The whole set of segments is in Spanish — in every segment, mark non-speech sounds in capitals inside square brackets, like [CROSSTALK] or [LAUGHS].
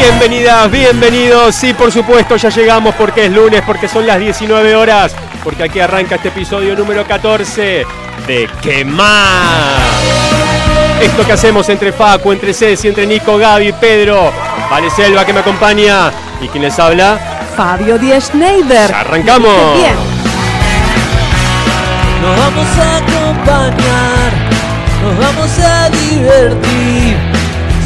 Bienvenidas, bienvenidos. Sí, por supuesto, ya llegamos porque es lunes, porque son las 19 horas, porque aquí arranca este episodio número 14 de ¿Qué más? Esto que hacemos entre Facu, entre Ceci, entre Nico, Gaby, Pedro, Vale Selva que me acompaña y quien les habla, Fabio Díaz Schneider. arrancamos. Bien. Nos vamos a acompañar, nos vamos a divertir.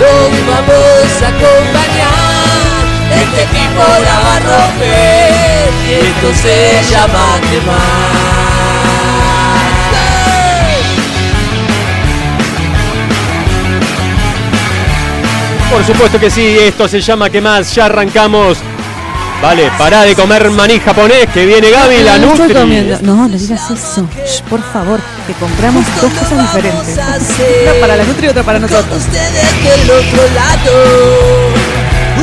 Vamos a acompañar, este equipo la va y esto se llama quemar. Por supuesto que sí, esto se llama ¿Qué más? Ya arrancamos. Vale, pará de comer maní japonés, que viene Gaby, la no, Nutri. comiendo. No, no digas eso. Shh, por favor, que compramos dos cosas diferentes. Una para la Nutri y otra para con nosotros. ustedes del otro lado.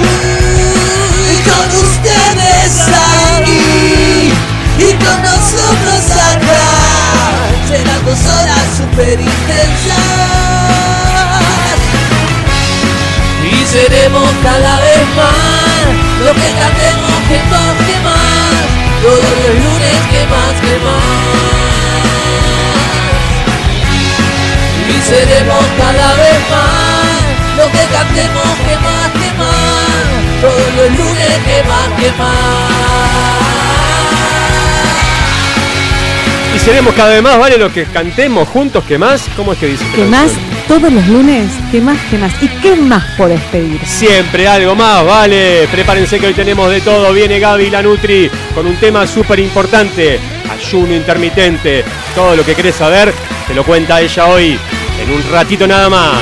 Uy, con ustedes ahí y con nosotros acá. Serán dos horas super intensas. Y seremos cada vez más lo que cantemos que más, que más. Todos los lunes que más, que más y seremos cada vez más lo que cantemos que más, que más todos los lunes que más, que más Y seremos cada vez más, ¿vale? Lo que cantemos juntos, ¿qué más? ¿Cómo es que dice? ¿Qué más? Todos los lunes. ¿Qué más? ¿Qué más? ¿Y qué más podés pedir? Siempre algo más, ¿vale? Prepárense que hoy tenemos de todo. Viene Gaby la Nutri con un tema súper importante. Ayuno intermitente. Todo lo que querés saber, te lo cuenta ella hoy. En un ratito nada más.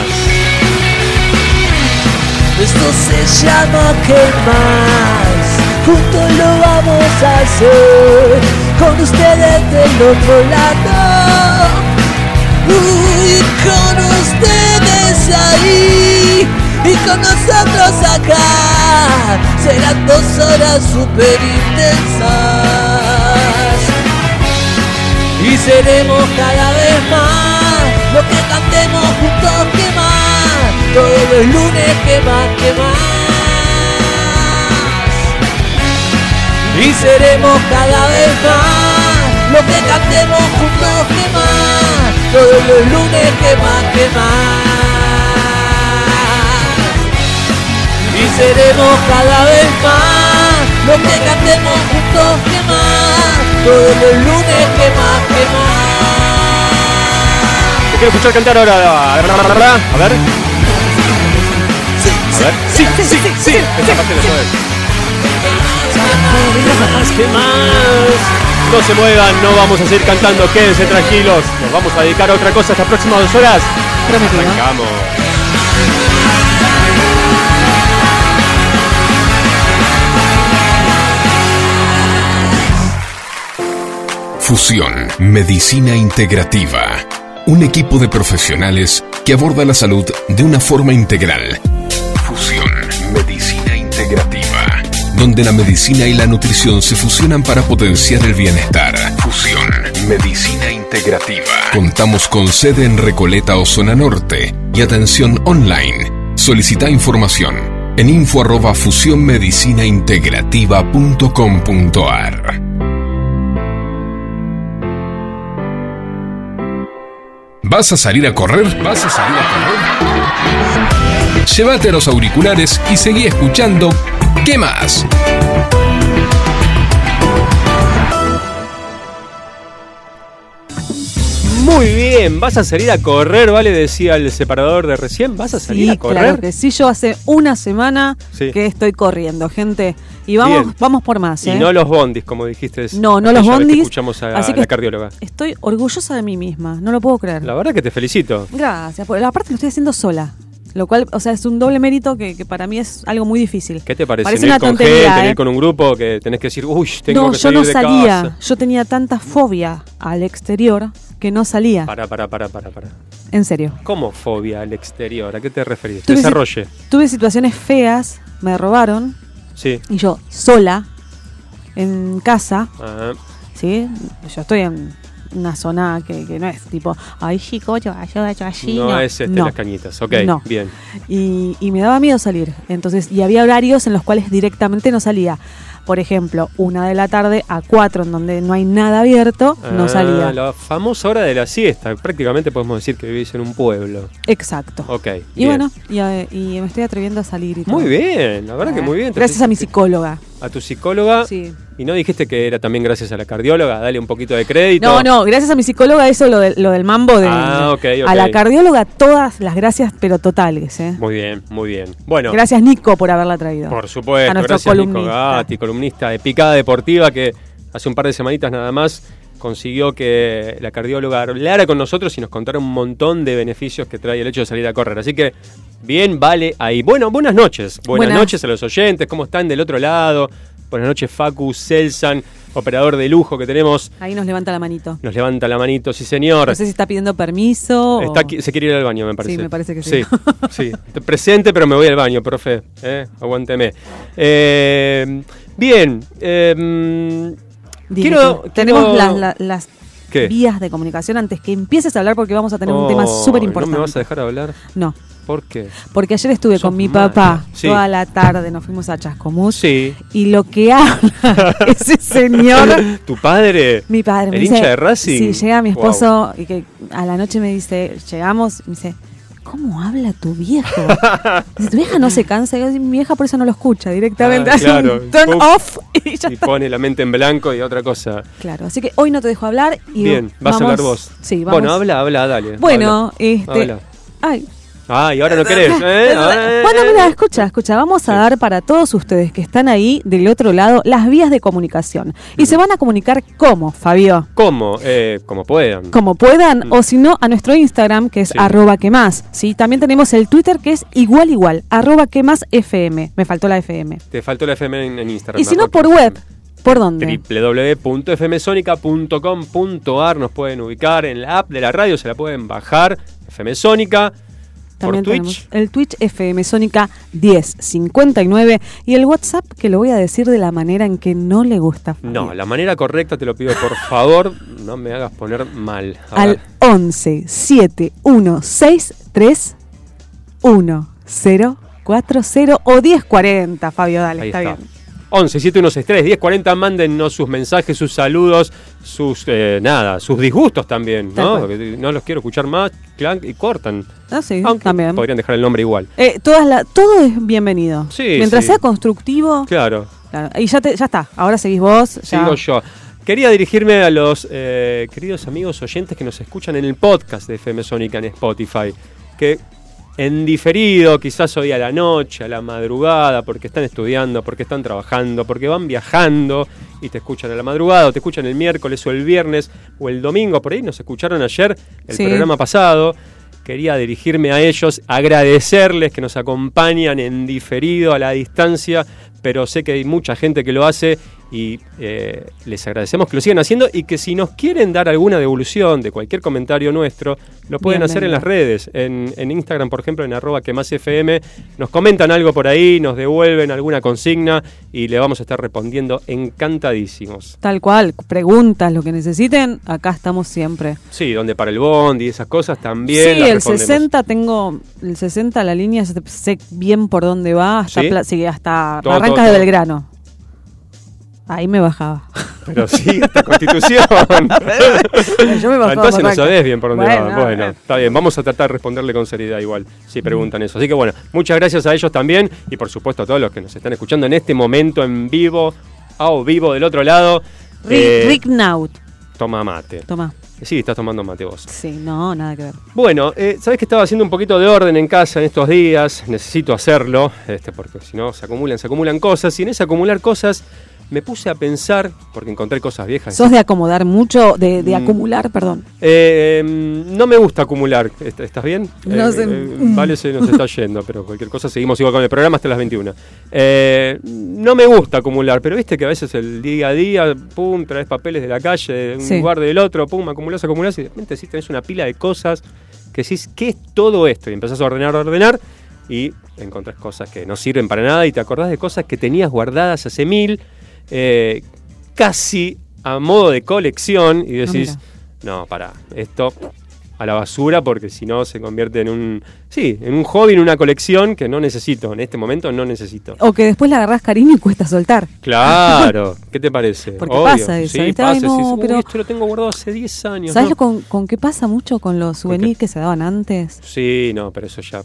Esto se llama que más Juntos lo vamos a hacer Con ustedes del otro lado Uy, con Y con nosotros acá. Serán dos horas super intensas. Y seremos cada vez más lo que cantemos juntos que más todos los lunes que más que más. Y seremos cada vez más lo que cantemos juntos que más todos los lunes que más que seremos cada vez más lo que cantemos juntos que más todos los lunes que más que más Te quiero escuchar cantar ahora. A ver. A ver. Sí, sí, sí, sí. Parte la sabes. ¿Qué más? No se muevan, no vamos a seguir cantando, quédense tranquilos. Nos vamos a dedicar a otra cosa estas próximas dos horas. Prometido. Arrancamos. Fusión Medicina Integrativa. Un equipo de profesionales que aborda la salud de una forma integral. Fusión Medicina Integrativa. Donde la medicina y la nutrición se fusionan para potenciar el bienestar. Fusión Medicina Integrativa. Contamos con sede en Recoleta o Zona Norte y atención online. Solicita información en info arroba fusionmedicinaintegrativa.com.ar. ¿Vas a salir a correr? ¿Vas a salir a correr? Llévate los auriculares y seguí escuchando ¿Qué más? Muy bien, ¿vas a salir a correr? ¿Vale? Decía el separador de recién. ¿Vas a salir Sí, a correr? claro que sí. Yo hace una semana Sí. que estoy corriendo, gente. Y vamos, Bien. vamos por más, Y ¿eh? no los bondis, como dijiste. No, no los que bondis. escuchamos a así que la cardióloga. Estoy orgullosa de mí misma, no lo puedo creer. La verdad que te felicito. Gracias. Porque aparte lo estoy haciendo sola. Lo cual, o sea, es un doble mérito que, que para mí es algo muy difícil. ¿Qué te parece? Parece ¿No una con tontería, gente, no ¿eh? con un grupo que tenés que decir, uy, tengo no, que yo salir no de salía. casa"? Yo tenía tanta fobia al exterior que no salía. Para, para, para, para, para. En serio. ¿Cómo fobia al exterior? ¿A qué te referís? Tuve si- Desarrolle. Tuve situaciones feas, me robaron Sí. y yo sola en casa, Ah, ¿sí? Yo estoy en una zona que, que no es tipo, ay chico, yo, yo, yo allí. no, es este, No. las cañitas. Ok, No. bien. Y, y me daba miedo salir. Entonces, y había horarios en los cuales directamente no salía. Por ejemplo, una de la tarde a cuatro, en donde no hay nada abierto, no Ah, salía. La famosa hora de la siesta. Prácticamente podemos decir que vivís en un pueblo. Exacto. Ok. y bien. bueno, y, eh, y me estoy atreviendo a salir y Muy bien, la verdad que muy bien. Gracias a mi psicóloga. A tu psicóloga. Sí. Y no dijiste que era también gracias a la cardióloga. Dale un poquito de crédito. No, no, gracias a mi psicóloga, eso lo, del- lo del mambo de. Ah, ok, ok. A la cardióloga, todas las gracias, pero totales, ¿eh? Muy bien, muy bien. Bueno. Gracias, Nico, por haberla traído. Por supuesto, A nuestro gracias Nico columnista. Gatti, columnista de Picada Deportiva, que hace un par de semanitas nada más consiguió que la cardióloga hablara con nosotros y nos contara un montón de beneficios que trae el hecho de salir a correr. Así que bien, vale ahí. Bueno, buenas noches. Buenas, Buenas. noches a los oyentes. ¿Cómo están del otro lado? Buenas noches, Facu, Celsan, operador de lujo que tenemos. Ahí nos levanta la manito. Nos levanta la manito, sí señor. No sé si está pidiendo permiso. Está o- se quiere ir al baño, me parece. me parece que sí. sí. [LAUGHS] Sí, presente, pero me voy al baño, profe. ¿eh? Aguánteme. Eh, bien. eh, Quiero- tenemos quiero- las, la- las ¿Qué? vías de comunicación antes que empieces a hablar porque vamos a tener un Oh, tema súper importante. ¿No me vas a dejar hablar? No, ¿Por qué? porque ayer estuve Sos con mi papá Sí. toda la tarde, nos fuimos a Chascomús Sí. y lo que habla [LAUGHS] ese señor, ¿Tu padre? mi padre, me ¿El dice, hincha de Racing? Sí, llega mi Wow. esposo y que a la noche me dice, llegamos, y me dice, ¿cómo habla tu viejo? Tu vieja no se cansa, mi vieja por eso no lo escucha directamente, Ah, hace claro. un [LAUGHS] turn off y ya Y está. pone la mente en blanco y otra cosa. Claro, así que hoy no te dejo hablar y Bien, vas vamos- a hablar vos. Sí, vamos. Bueno, habla, habla, dale. Bueno, habla. este. Habla. Ay. Ah, y ahora no querés, ¿eh? Bueno, mira, escucha, escucha, vamos a dar para todos ustedes que están ahí del otro lado las vías de comunicación. Y se van a comunicar cómo, Fabio. ¿Cómo? Eh, como puedan. Como puedan, Mm. o si no, a nuestro Instagram, que es Sí. arroba que más. ¿sí? También tenemos el Twitter, que es igual igual, arroba que más FM. Me faltó la FM. Te faltó la FM en, en Instagram. Y si no, por web. ¿Por dónde? www.fmsonica.com.ar nos pueden ubicar en la app de la radio, se la pueden bajar. FM Sónica. También por tenemos Twitch. el Twitch FM Sónica 1059 y el WhatsApp que lo voy a decir de la manera en que no le gusta. No, la manera correcta te lo pido por favor, no me hagas poner mal. A al ver. 11 7163 1040 o 1040, Fabio, dale, Ahí está, está. bien. 11 7163 1040 mándennos sus mensajes, sus saludos, sus eh, nada, sus disgustos también, ¿no? no los quiero escuchar más, clank, y cortan. Ah, sí, Aunque también. podrían dejar el nombre igual. Eh, todas la- todo es bienvenido. Sí, Mientras sí. sea constructivo. Claro, claro. Y ya, te, ya está, ahora seguís vos. ya. sigo yo. Quería dirigirme a los eh, queridos amigos oyentes que nos escuchan en el podcast de FM Sónica en Spotify, que en diferido, quizás hoy a la noche, a la madrugada, porque están estudiando, porque están trabajando, porque van viajando y te escuchan a la madrugada, o te escuchan el miércoles o el viernes o el domingo, por ahí nos escucharon ayer el Sí. programa pasado. Quería dirigirme a ellos, agradecerles que nos acompañan en diferido a la distancia, pero sé que hay mucha gente que lo hace y eh, les agradecemos que lo sigan haciendo y que si nos quieren dar alguna devolución de cualquier comentario nuestro, lo pueden hacer en las redes, en, en Instagram, por ejemplo, en arroba que más FM, nos comentan algo por ahí, nos devuelven alguna consigna y le vamos a estar respondiendo encantadísimos. Tal cual, preguntas, lo que necesiten, acá estamos siempre. Sí, donde para el bond y esas cosas también. sí, el respondemos. 60 tengo, el 60 la línea, sé- bien por dónde va, hasta, ¿Sí? Hasta Barrancas de. Belgrano. Ahí me bajaba. Pero sí, esta constitución. [LAUGHS] Yo me bajaba Entonces no sabés bien por dónde Bueno, va. Bueno, eh. está bien. Vamos a tratar de responderle con seriedad igual, si preguntan eso. Así que bueno, muchas gracias a ellos también y por supuesto a todos los que nos están escuchando en este momento en vivo, a o vivo del otro lado. Rick, Eh, Rick Naut, Toma mate. toma. Sí, estás tomando mate vos. Sí, no, nada que ver. Bueno, eh, sabes que estaba haciendo un poquito de orden en casa en estos días. Necesito hacerlo, este, porque si no se acumulan, se acumulan cosas. Y en ese acumular cosas me puse a pensar, porque encontré cosas viejas. ¿Sos de acomodar mucho, de, de Mm. acumular, perdón? Eh, no me gusta acumular. ¿Est- ¿Estás bien? No Eh, sé. eh, vale, se nos está yendo, pero cualquier cosa seguimos igual con el programa hasta las 21. Eh, no me gusta acumular, pero viste que a veces el día a día, pum, traes papeles de la calle, de un Sí. lugar del otro, pum, acumulás, acumulás y de repente sí tenés una pila de cosas que decís, ¿qué es todo esto? Y empezás a ordenar, a ordenar y encontrás cosas que no sirven para nada y te acordás de cosas que tenías guardadas hace mil, eh, casi a modo de colección y decís, no, para, esto a la basura porque si no se convierte en un, sí, en un hobby, en una colección que no necesito, en este momento no necesito. O que después le agarrás cariño y cuesta soltar. Claro, [LAUGHS] ¿qué te parece? Porque pasa eso, pasa, Ay, no, sí, pero- esto lo tengo guardado hace 10 años. ¿Sabes ¿no? con qué pasa mucho con los souvenirs que se daban antes? Sí, no, pero eso ya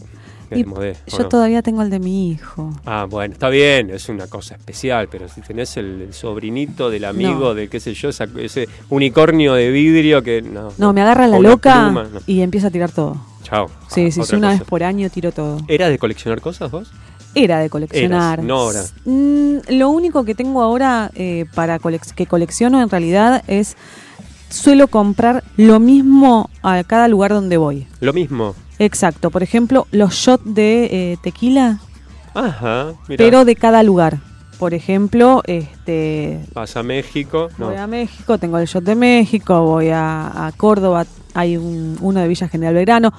es Y de modé, ¿o yo no? todavía tengo el de mi hijo. Ah, bueno, está bien, es una cosa especial, pero si tenés el, el sobrinito del amigo, No. de qué sé yo, esa- ese unicornio de vidrio que no. No, me agarra la loca pluma, y empiezo a tirar todo. Chao. Sí, Ah, sí, sí, una cosa. vez por año tiro todo. ¿Eras de coleccionar cosas vos? Era de coleccionar. Eras, no ahora. Mm, lo único que tengo ahora eh, para colec- que colecciono en realidad es suelo comprar lo mismo a cada lugar donde voy. Lo mismo. Exacto. Por ejemplo, los shots de eh, tequila, Ajá, mira. pero de cada lugar. Por ejemplo, este, Vas a México. No. voy a México, tengo el shot de México, voy a, a Córdoba, hay un- uno de Villa General Belgrano.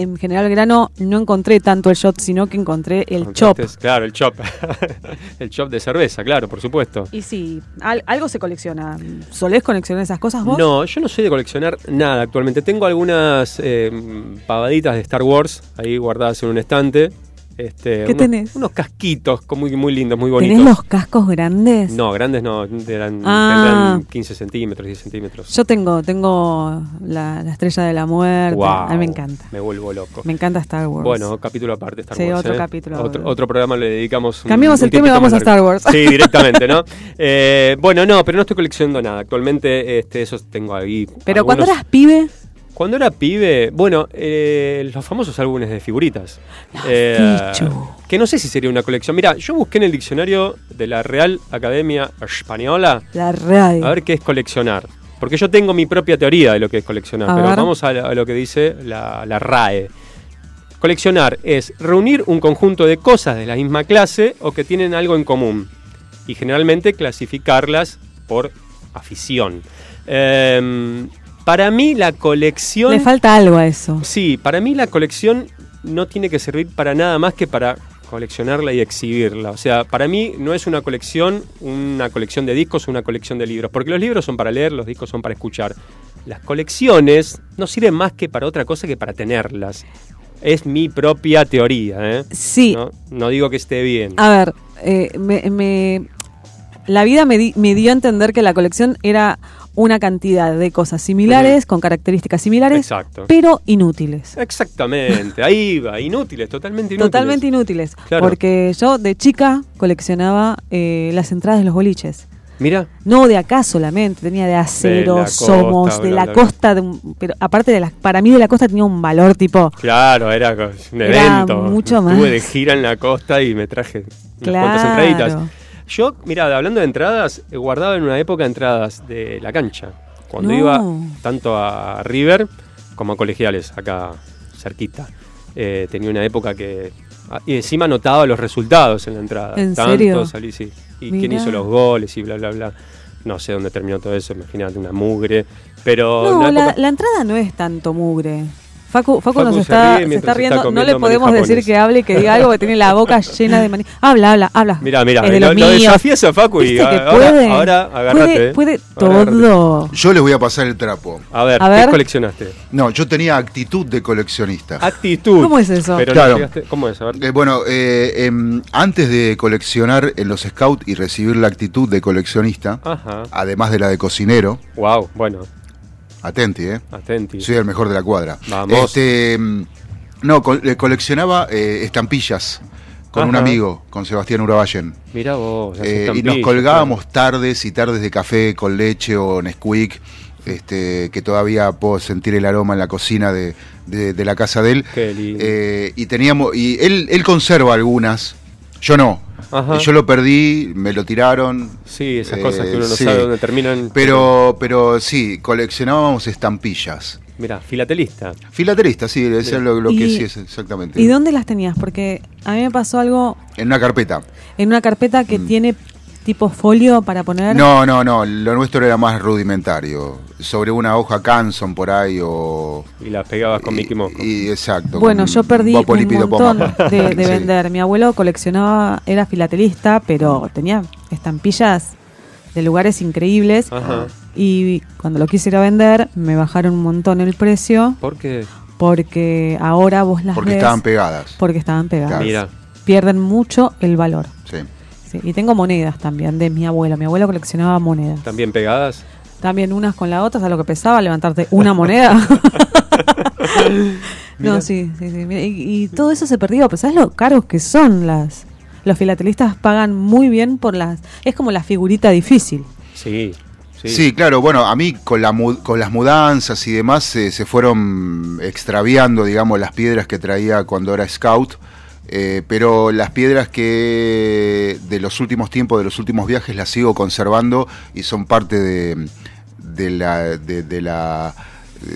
En General Belgrano no encontré tanto el shot, sino que encontré el chop. Claro, el chop. [LAUGHS] el chop de cerveza, claro, por supuesto. Y sí, al- algo se colecciona. ¿Solés coleccionar esas cosas vos? No, yo no soy de coleccionar nada actualmente. Tengo algunas eh, pavaditas de Star Wars ahí guardadas en un estante. Este, ¿Qué unos, tenés? Unos casquitos muy, muy lindos, muy bonitos. ¿Tenés los cascos grandes? No, grandes no, eran, Ah. tendrán 15 centímetros, 10 centímetros. Yo tengo, tengo la, la estrella de la muerte. A mí me encanta. Me vuelvo loco. Me encanta Star Wars. Bueno, capítulo aparte Star Sí, Wars. otro ¿eh? capítulo. Otro, otro programa le dedicamos. un- un el tema y vamos a. Star Wars. Sí, directamente, ¿no? [LAUGHS] Eh, bueno, no, pero no estoy coleccionando nada. Actualmente, este, esos tengo ahí. Pero cuando algunos- eras pibe, Cuando era pibe, bueno, eh, los famosos álbumes de figuritas. Eh, que no sé si sería una colección. Mira, yo busqué en el diccionario de la Real Academia Española la radio. a ver qué es coleccionar. Porque yo tengo mi propia teoría de lo que es coleccionar, A pero ver. vamos a, lo que dice la, la RAE. Coleccionar es reunir un conjunto de cosas de la misma clase o que tienen algo en común. Y generalmente clasificarlas por afición. Em, para mí la colección... Le falta algo a eso. Sí, para mí la colección no tiene que servir para nada más que para coleccionarla y exhibirla. O sea, para mí no es una colección, una colección de discos o una colección de libros, porque los libros son para leer, los discos son para escuchar. Las colecciones no sirven más que para otra cosa que para tenerlas. Es mi propia teoría, ¿eh? Sí, No, No digo que esté bien. a ver, eh, me, me- la vida me, di- me dio a entender que la colección era una cantidad de cosas similares, con características similares, Exacto. pero inútiles. Exactamente, ahí va, inútiles, totalmente inútiles. Totalmente inútiles. Claro. Porque yo de chica coleccionaba eh, las entradas de los boliches. Mira, No de acá solamente, tenía de acero, De la costa, somos, de bla, la bla, costa, de un- pero aparte de la, para mí de la costa tenía un valor tipo, Claro, era un Era evento. mucho Estuve más. de gira en la costa y me traje unas cuantas entraditas. Yo, mira, hablando de entradas, guardaba en una época entradas de la cancha. Cuando No. iba tanto a River como a colegiales, acá cerquita. Eh, tenía una época que. ah, Y encima anotaba los resultados en la entrada. ¿En Tanto serio? salí, sí. Y quién hizo los goles y bla, bla, bla. No sé dónde terminó todo eso, imagínate, una mugre. Pero No, una la, época- la entrada no es tanto mugre. Facu, Facu, Facu nos se está, se está está riendo. No le podemos decir que hable y que diga algo que tiene la boca [LAUGHS] llena de maní. Habla, habla, habla. Mira, mira, de lo, lo desafías a Facu y ¿Viste que ahora, puede? ahora agárrate. Puede, eh. puede Ahora agárrate. todo. Yo les voy a pasar el trapo. A ver, A ¿qué coleccionaste? No, yo tenía actitud de coleccionista. Actitud. ¿Cómo es eso? Pero Claro. no llegaste- ¿Cómo es? A ver. Eh, bueno, eh, em, antes de coleccionar en los scouts y recibir la actitud de coleccionista, Ajá. además de la de cocinero, Wow, bueno, atenti, ¿eh? atenti. Soy el mejor de la cuadra. Vamos. Este, em, no, eh, coleccionaba eh, estampillas con un amigo, con Sebastián Uraballen. Mira vos. Eh, y nos colgábamos tardes y tardes de café con leche o Nesquik este, que todavía puedo sentir el aroma en la cocina de, de- de la casa de él. Qué lindo. Eh, y teníamos, y él, él conserva algunas, yo no. Ajá. Yo lo perdí, me lo tiraron. Sí, esas Eh, cosas que uno no sí. sabe dónde terminan. Pero, pero sí, coleccionábamos estampillas. Mira, filatelista. Filatelista, sí, eso es lo, lo que sí es exactamente. ¿Y dónde las tenías? Porque a mí me pasó algo En una carpeta. en una carpeta que Mm. tiene tipo folio para poner. No, no, no, lo nuestro era más rudimentario. Sobre una hoja Canson por ahí o... Y las pegabas con Mickey Mouse. Y, y exacto. Bueno, yo perdí un montón de, [LAUGHS] de Sí. vender. Mi abuelo coleccionaba, era filatelista, pero tenía estampillas de lugares increíbles. Ajá. Y cuando lo quise ir a vender, me bajaron un montón el precio ¿Por qué? porque ahora vos las Porque ves estaban pegadas. porque estaban pegadas. Mira. Pierden mucho el valor. Sí. Sí, Y tengo monedas también de mi abuelo. Mi abuelo coleccionaba monedas. ¿También pegadas? También unas con la otra, ¿sabes lo que pesaba? Levantarte una [LAUGHS] moneda. [LAUGHS] no, sí, sí, sí. mira, Y, y todo eso se perdió, pero ¿sabes lo caros que son las? Los filatelistas pagan muy bien por las... Es como la figurita difícil. Sí. Sí. Sí, claro, bueno, a mí con, la mu- con las mudanzas y demás eh, se fueron extraviando, digamos, las piedras que traía cuando era scout, eh, pero las piedras que de los últimos tiempos, de los últimos viajes, las sigo conservando y son parte de, de la, de, de la,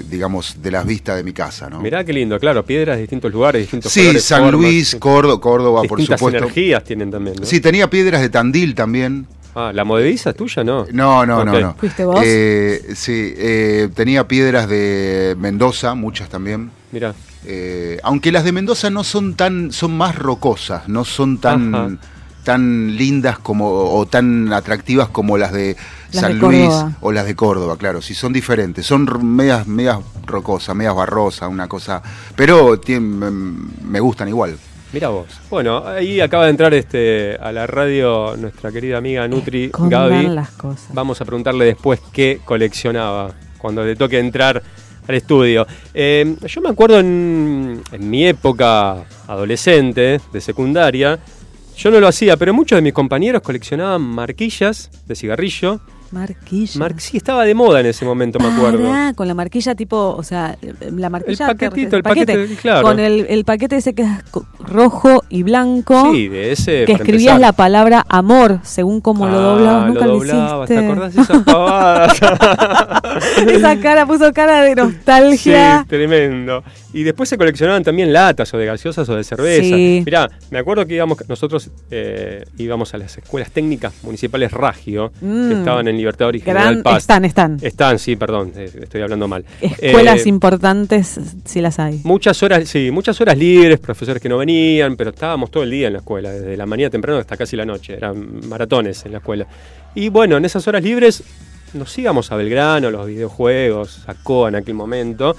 digamos, de las vistas de mi casa, ¿no? Mirá qué lindo, claro, piedras de distintos lugares, distintos Sí, colores, San formas, Luis. Córdoba, Córdoba por Distintas supuesto. energías tienen también, ¿no? Sí, tenía piedras de Tandil también. Ah, ¿la movediza es tuya, no? No, no, no, Ok. no. ¿Fuiste vos? Eh, sí, eh, tenía piedras de Mendoza, muchas también. Mira, Eh, aunque las de Mendoza no son tan, son más rocosas, no son Ajá. tan, tan lindas como o tan atractivas como las de Las San de Luis Córdoba. o las de Córdoba, claro, sí son diferentes, son medias, medias rocosas, medias barrosas, una cosa, pero me gustan igual. mira vos. Bueno, ahí acaba de entrar este a la radio nuestra querida amiga Nutri Escondan Gaby. las cosas. Vamos a preguntarle después qué coleccionaba cuando le toque entrar al estudio. Eh, yo me acuerdo en, en mi época adolescente, de secundaria, yo no lo hacía, pero muchos de mis compañeros coleccionaban marquillas de cigarrillo. Marquilla. Mar- sí, estaba de moda en ese momento, me acuerdo. Con la marquilla tipo, o sea, la marquilla... El que- paquetito, el paquete, claro. Con el, el paquete ese que es rojo y blanco. Sí, de ese. que escribías empezar. la palabra amor según como lo Ah, doblabas. Nunca lo, doblabas, hiciste. ¿Te acordás de esas pavadas? [LAUGHS] Esa cara puso cara de nostalgia. Sí, tremendo. Y después se coleccionaban también latas o de gaseosas o de cerveza. Sí. Mirá, me acuerdo que íbamos, nosotros eh, íbamos a las escuelas técnicas municipales Ragio, Mm. que estaban en Libertador y Gran- General Paz. están, están. Están, sí, perdón, eh, estoy hablando mal. Escuelas Eh, importantes, si las hay. Muchas horas, sí, muchas horas libres, profesores que no venían, pero estábamos todo el día en la escuela, desde la mañana temprano hasta casi la noche, eran maratones en la escuela. Y bueno, en esas horas libres nos íbamos a Belgrano, los videojuegos, a Coa en aquel momento.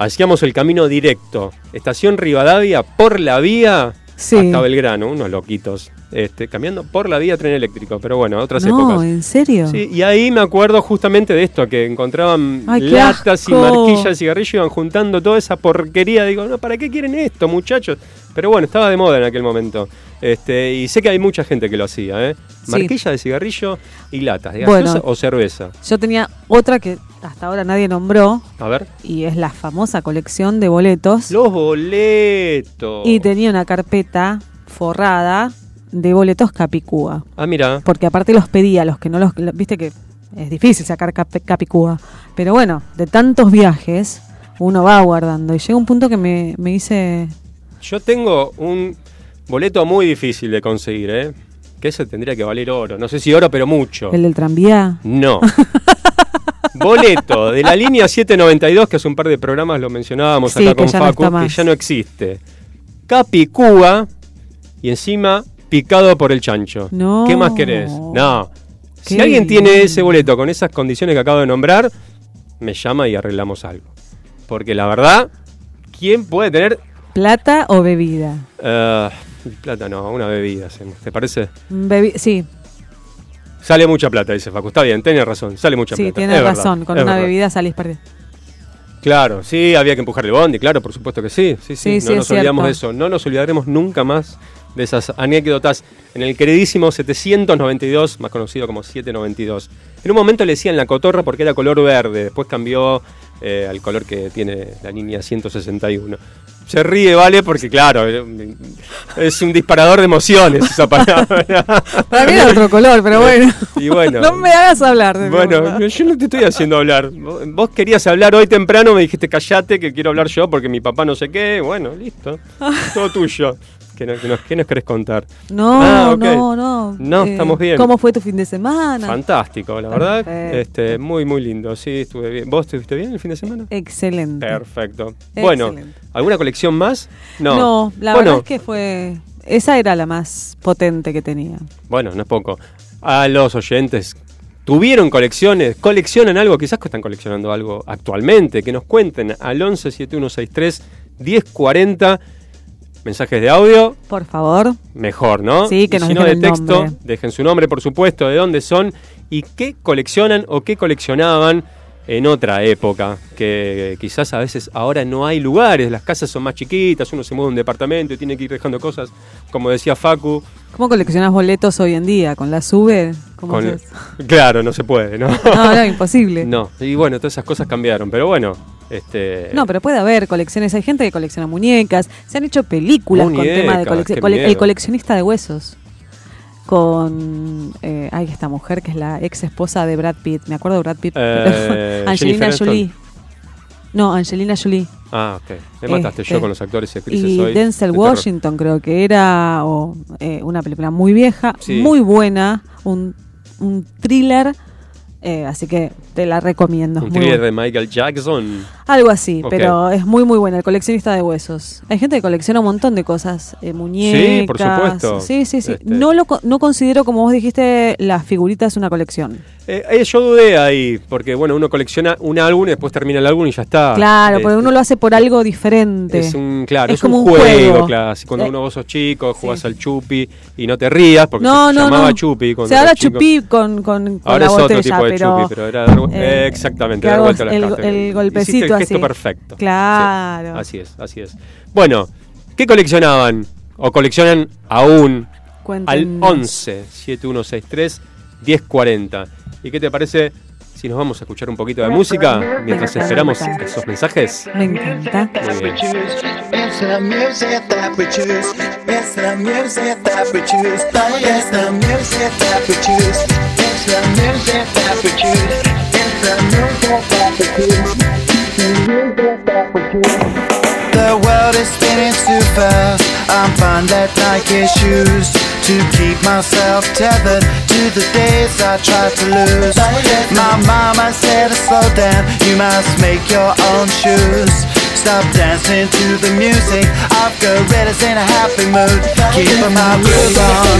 Hacíamos el camino directo, estación Rivadavia, por la vía Sí. hasta Belgrano, unos loquitos, este, caminando por la vía tren eléctrico, pero bueno, otras no, épocas. ¿en serio? Sí, y ahí me acuerdo justamente de esto, que encontraban Ay, latas y marquillas de cigarrillo, iban juntando toda esa porquería. Digo, no, ¿para qué quieren esto, muchachos? Pero bueno, estaba de moda en aquel momento. Este, y sé que hay mucha gente que lo hacía, ¿eh? Sí. Marquilla de cigarrillo y latas, de Bueno. gaseosa o cerveza. Yo tenía otra que hasta ahora nadie nombró A ver. y es la famosa colección de boletos. Los boletos. Y tenía una carpeta forrada de boletos Capicúa. Ah, mira. Porque aparte los pedía, los que no los... lo- Viste que es difícil sacar Cap- Capicúa. Pero bueno, de tantos viajes, uno va guardando. Y llega un punto que me, me hice... Yo tengo un boleto muy difícil de conseguir, ¿eh? Que ese tendría que valer oro. No sé si oro, pero mucho. El del tranvía. No. [LAUGHS] Boleto de la línea 792, que hace un par de programas lo mencionábamos Sí, acá con no Facu, está que ya no existe. Capicúa y encima picado por el chancho. No. ¿Qué más querés? No. Si alguien tiene ese boleto con esas condiciones que acabo de nombrar, me llama y arreglamos algo. Porque la verdad, ¿quién puede tener ¿Plata o bebida? eh, plata? No, una bebida, ¿te parece? Bebi- sí, Sale mucha plata, dice Facu. Está bien, tenés razón, sale mucha sí, plata. tienes Es verdad, razón. Con una verdad. bebida salís perdiendo. Claro, sí, había que empujar el bondi, claro, por supuesto que sí. Sí, sí, Sí, no sí, nos olvidamos de eso. No nos olvidaremos nunca más de esas anécdotas en el queridísimo 792, más conocido como 792. En un momento le decían la cotorra porque era color verde, después cambió eh, al color que tiene la línea 161. Se ríe, ¿vale? Porque claro, eh, es un disparador de emociones esa palabra. Para mí era otro color, pero bueno. Y bueno. No me hagas hablar de Bueno, yo no te estoy haciendo hablar. Vos querías hablar hoy temprano, me dijiste callate, que quiero hablar yo porque mi papá no sé qué. Bueno, listo. [LAUGHS] Todo tuyo. ¿Qué nos, qué nos- querés contar? No, Ah, no, no. No, estamos bien. ¿Cómo fue tu fin de semana? Fantástico, la verdad. Perfecto. Este, muy, muy lindo. Sí, estuve bien. ¿Vos estuviste bien el fin de semana? Excelente. Perfecto. Bueno. ¿alguna colección más? No. No, la Bueno, verdad es que fue. Esa era la más potente que tenía. Bueno, no es poco. A los oyentes, ¿tuvieron colecciones? ¿Coleccionan algo? Quizás que están coleccionando algo actualmente. Que nos cuenten al 11 7163 1040. Mensajes de audio, Por favor. mejor, ¿no? Sí, que Y nos si no de texto, nombre. dejen su nombre, por supuesto, de dónde son y qué coleccionan o qué coleccionaban en otra época. Que quizás a veces ahora no hay lugares, las casas son más chiquitas, uno se mueve a un departamento y tiene que ir dejando cosas, como decía Facu. ¿Cómo coleccionas boletos hoy en día? ¿Con la sube? ¿Cómo con-? [LAUGHS] Claro, no se puede, ¿no? No, no, imposible. [LAUGHS] No, y bueno, todas esas cosas cambiaron, pero bueno, este... No, pero puede haber colecciones. Hay gente que colecciona muñecas. Se han hecho películas con Muñecas, tema de qué colección. el coleccionista de huesos. Con. Eh, ay, esta mujer que es la ex esposa de Brad Pitt. Me acuerdo de Brad Pitt. Eh, [LAUGHS] Angelina. Jolie. No, Angelina Jolie. Ah, ok. Me mataste Este, yo con los actores y actrices Y hoy. Denzel de terror. Washington creo que era o, eh, una película muy vieja, Sí. muy buena, un, un thriller, eh, así que te la recomiendo. Un thriller de Michael Jackson. Algo así, pero es muy muy buena, el coleccionista de huesos. Hay gente que colecciona un montón de cosas, eh, muñecas. Sí, por supuesto. Sí, sí, sí. Este- No, lo, no considero, como vos dijiste, las figuritas una colección. Eh, eh, yo dudé ahí, porque bueno, uno colecciona un álbum y después termina el álbum y ya está. claro, Eh, porque uno lo hace por algo diferente. Es un, claro, Es es, como un un juego, juego. claro. Cuando Eh, uno vos sos chico, jugás sí. al chupi y no te rías porque no, se no, llamaba no. chupi. Cuando Se habla eras chico. chupí con, con, con Ahora la es otro tipo de pero, chupi, pero era dar- eh, exactamente, dar vuelta a las el, el Hiciste golpecito el gesto así. perfecto. Claro. Sí, así es, así es. Bueno, ¿qué coleccionaban? ¿O coleccionan aún? Al Cuéntenos. 11 7163 1040. ¿Y qué te parece si nos vamos a escuchar un poquito de música mientras esperamos esos mensajes? Me encanta. Muy bien. The world is spinning too fast. I'm fine that Nike shoes to keep myself tethered to the days I tried to lose. My mama said slow down. You must make your own shoes. Stop dancing to the music. I've got gorillas in a happy mood. Keep my groove on.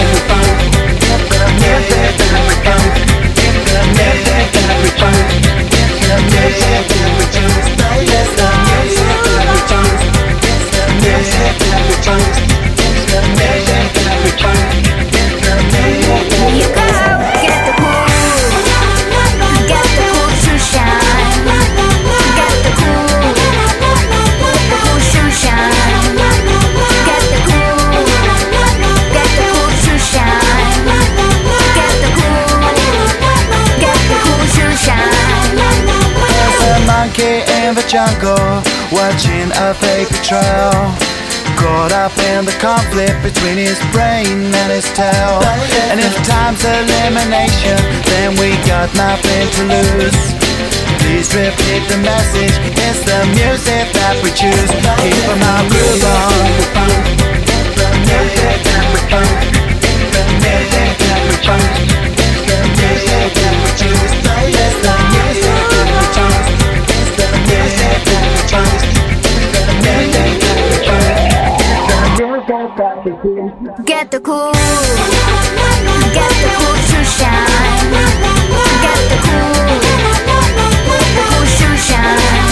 The music monkey in the jungle watching a paper trail. Caught up in the conflict between his brain and his tail. And if time's elimination, then we got nothing to lose. Please repeat the message. It's the music that we choose. Keep our groove on. It's the music that we choose. It's the music that we choose. It's the music that we choose. It's the music Get the cool, get the cool to shine, get the cool, the cool to shine,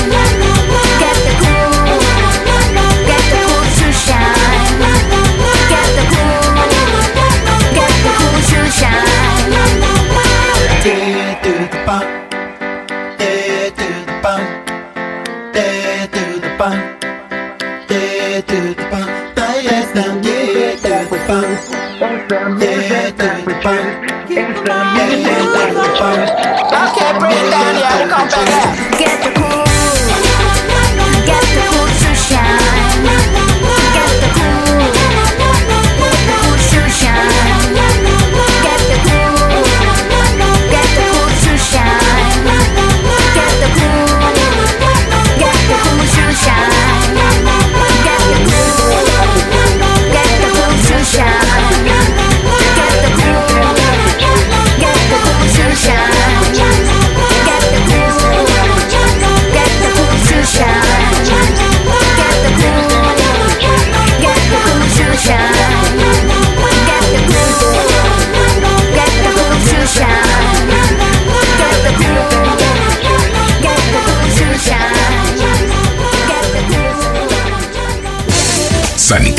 down, yeah, come back. Get the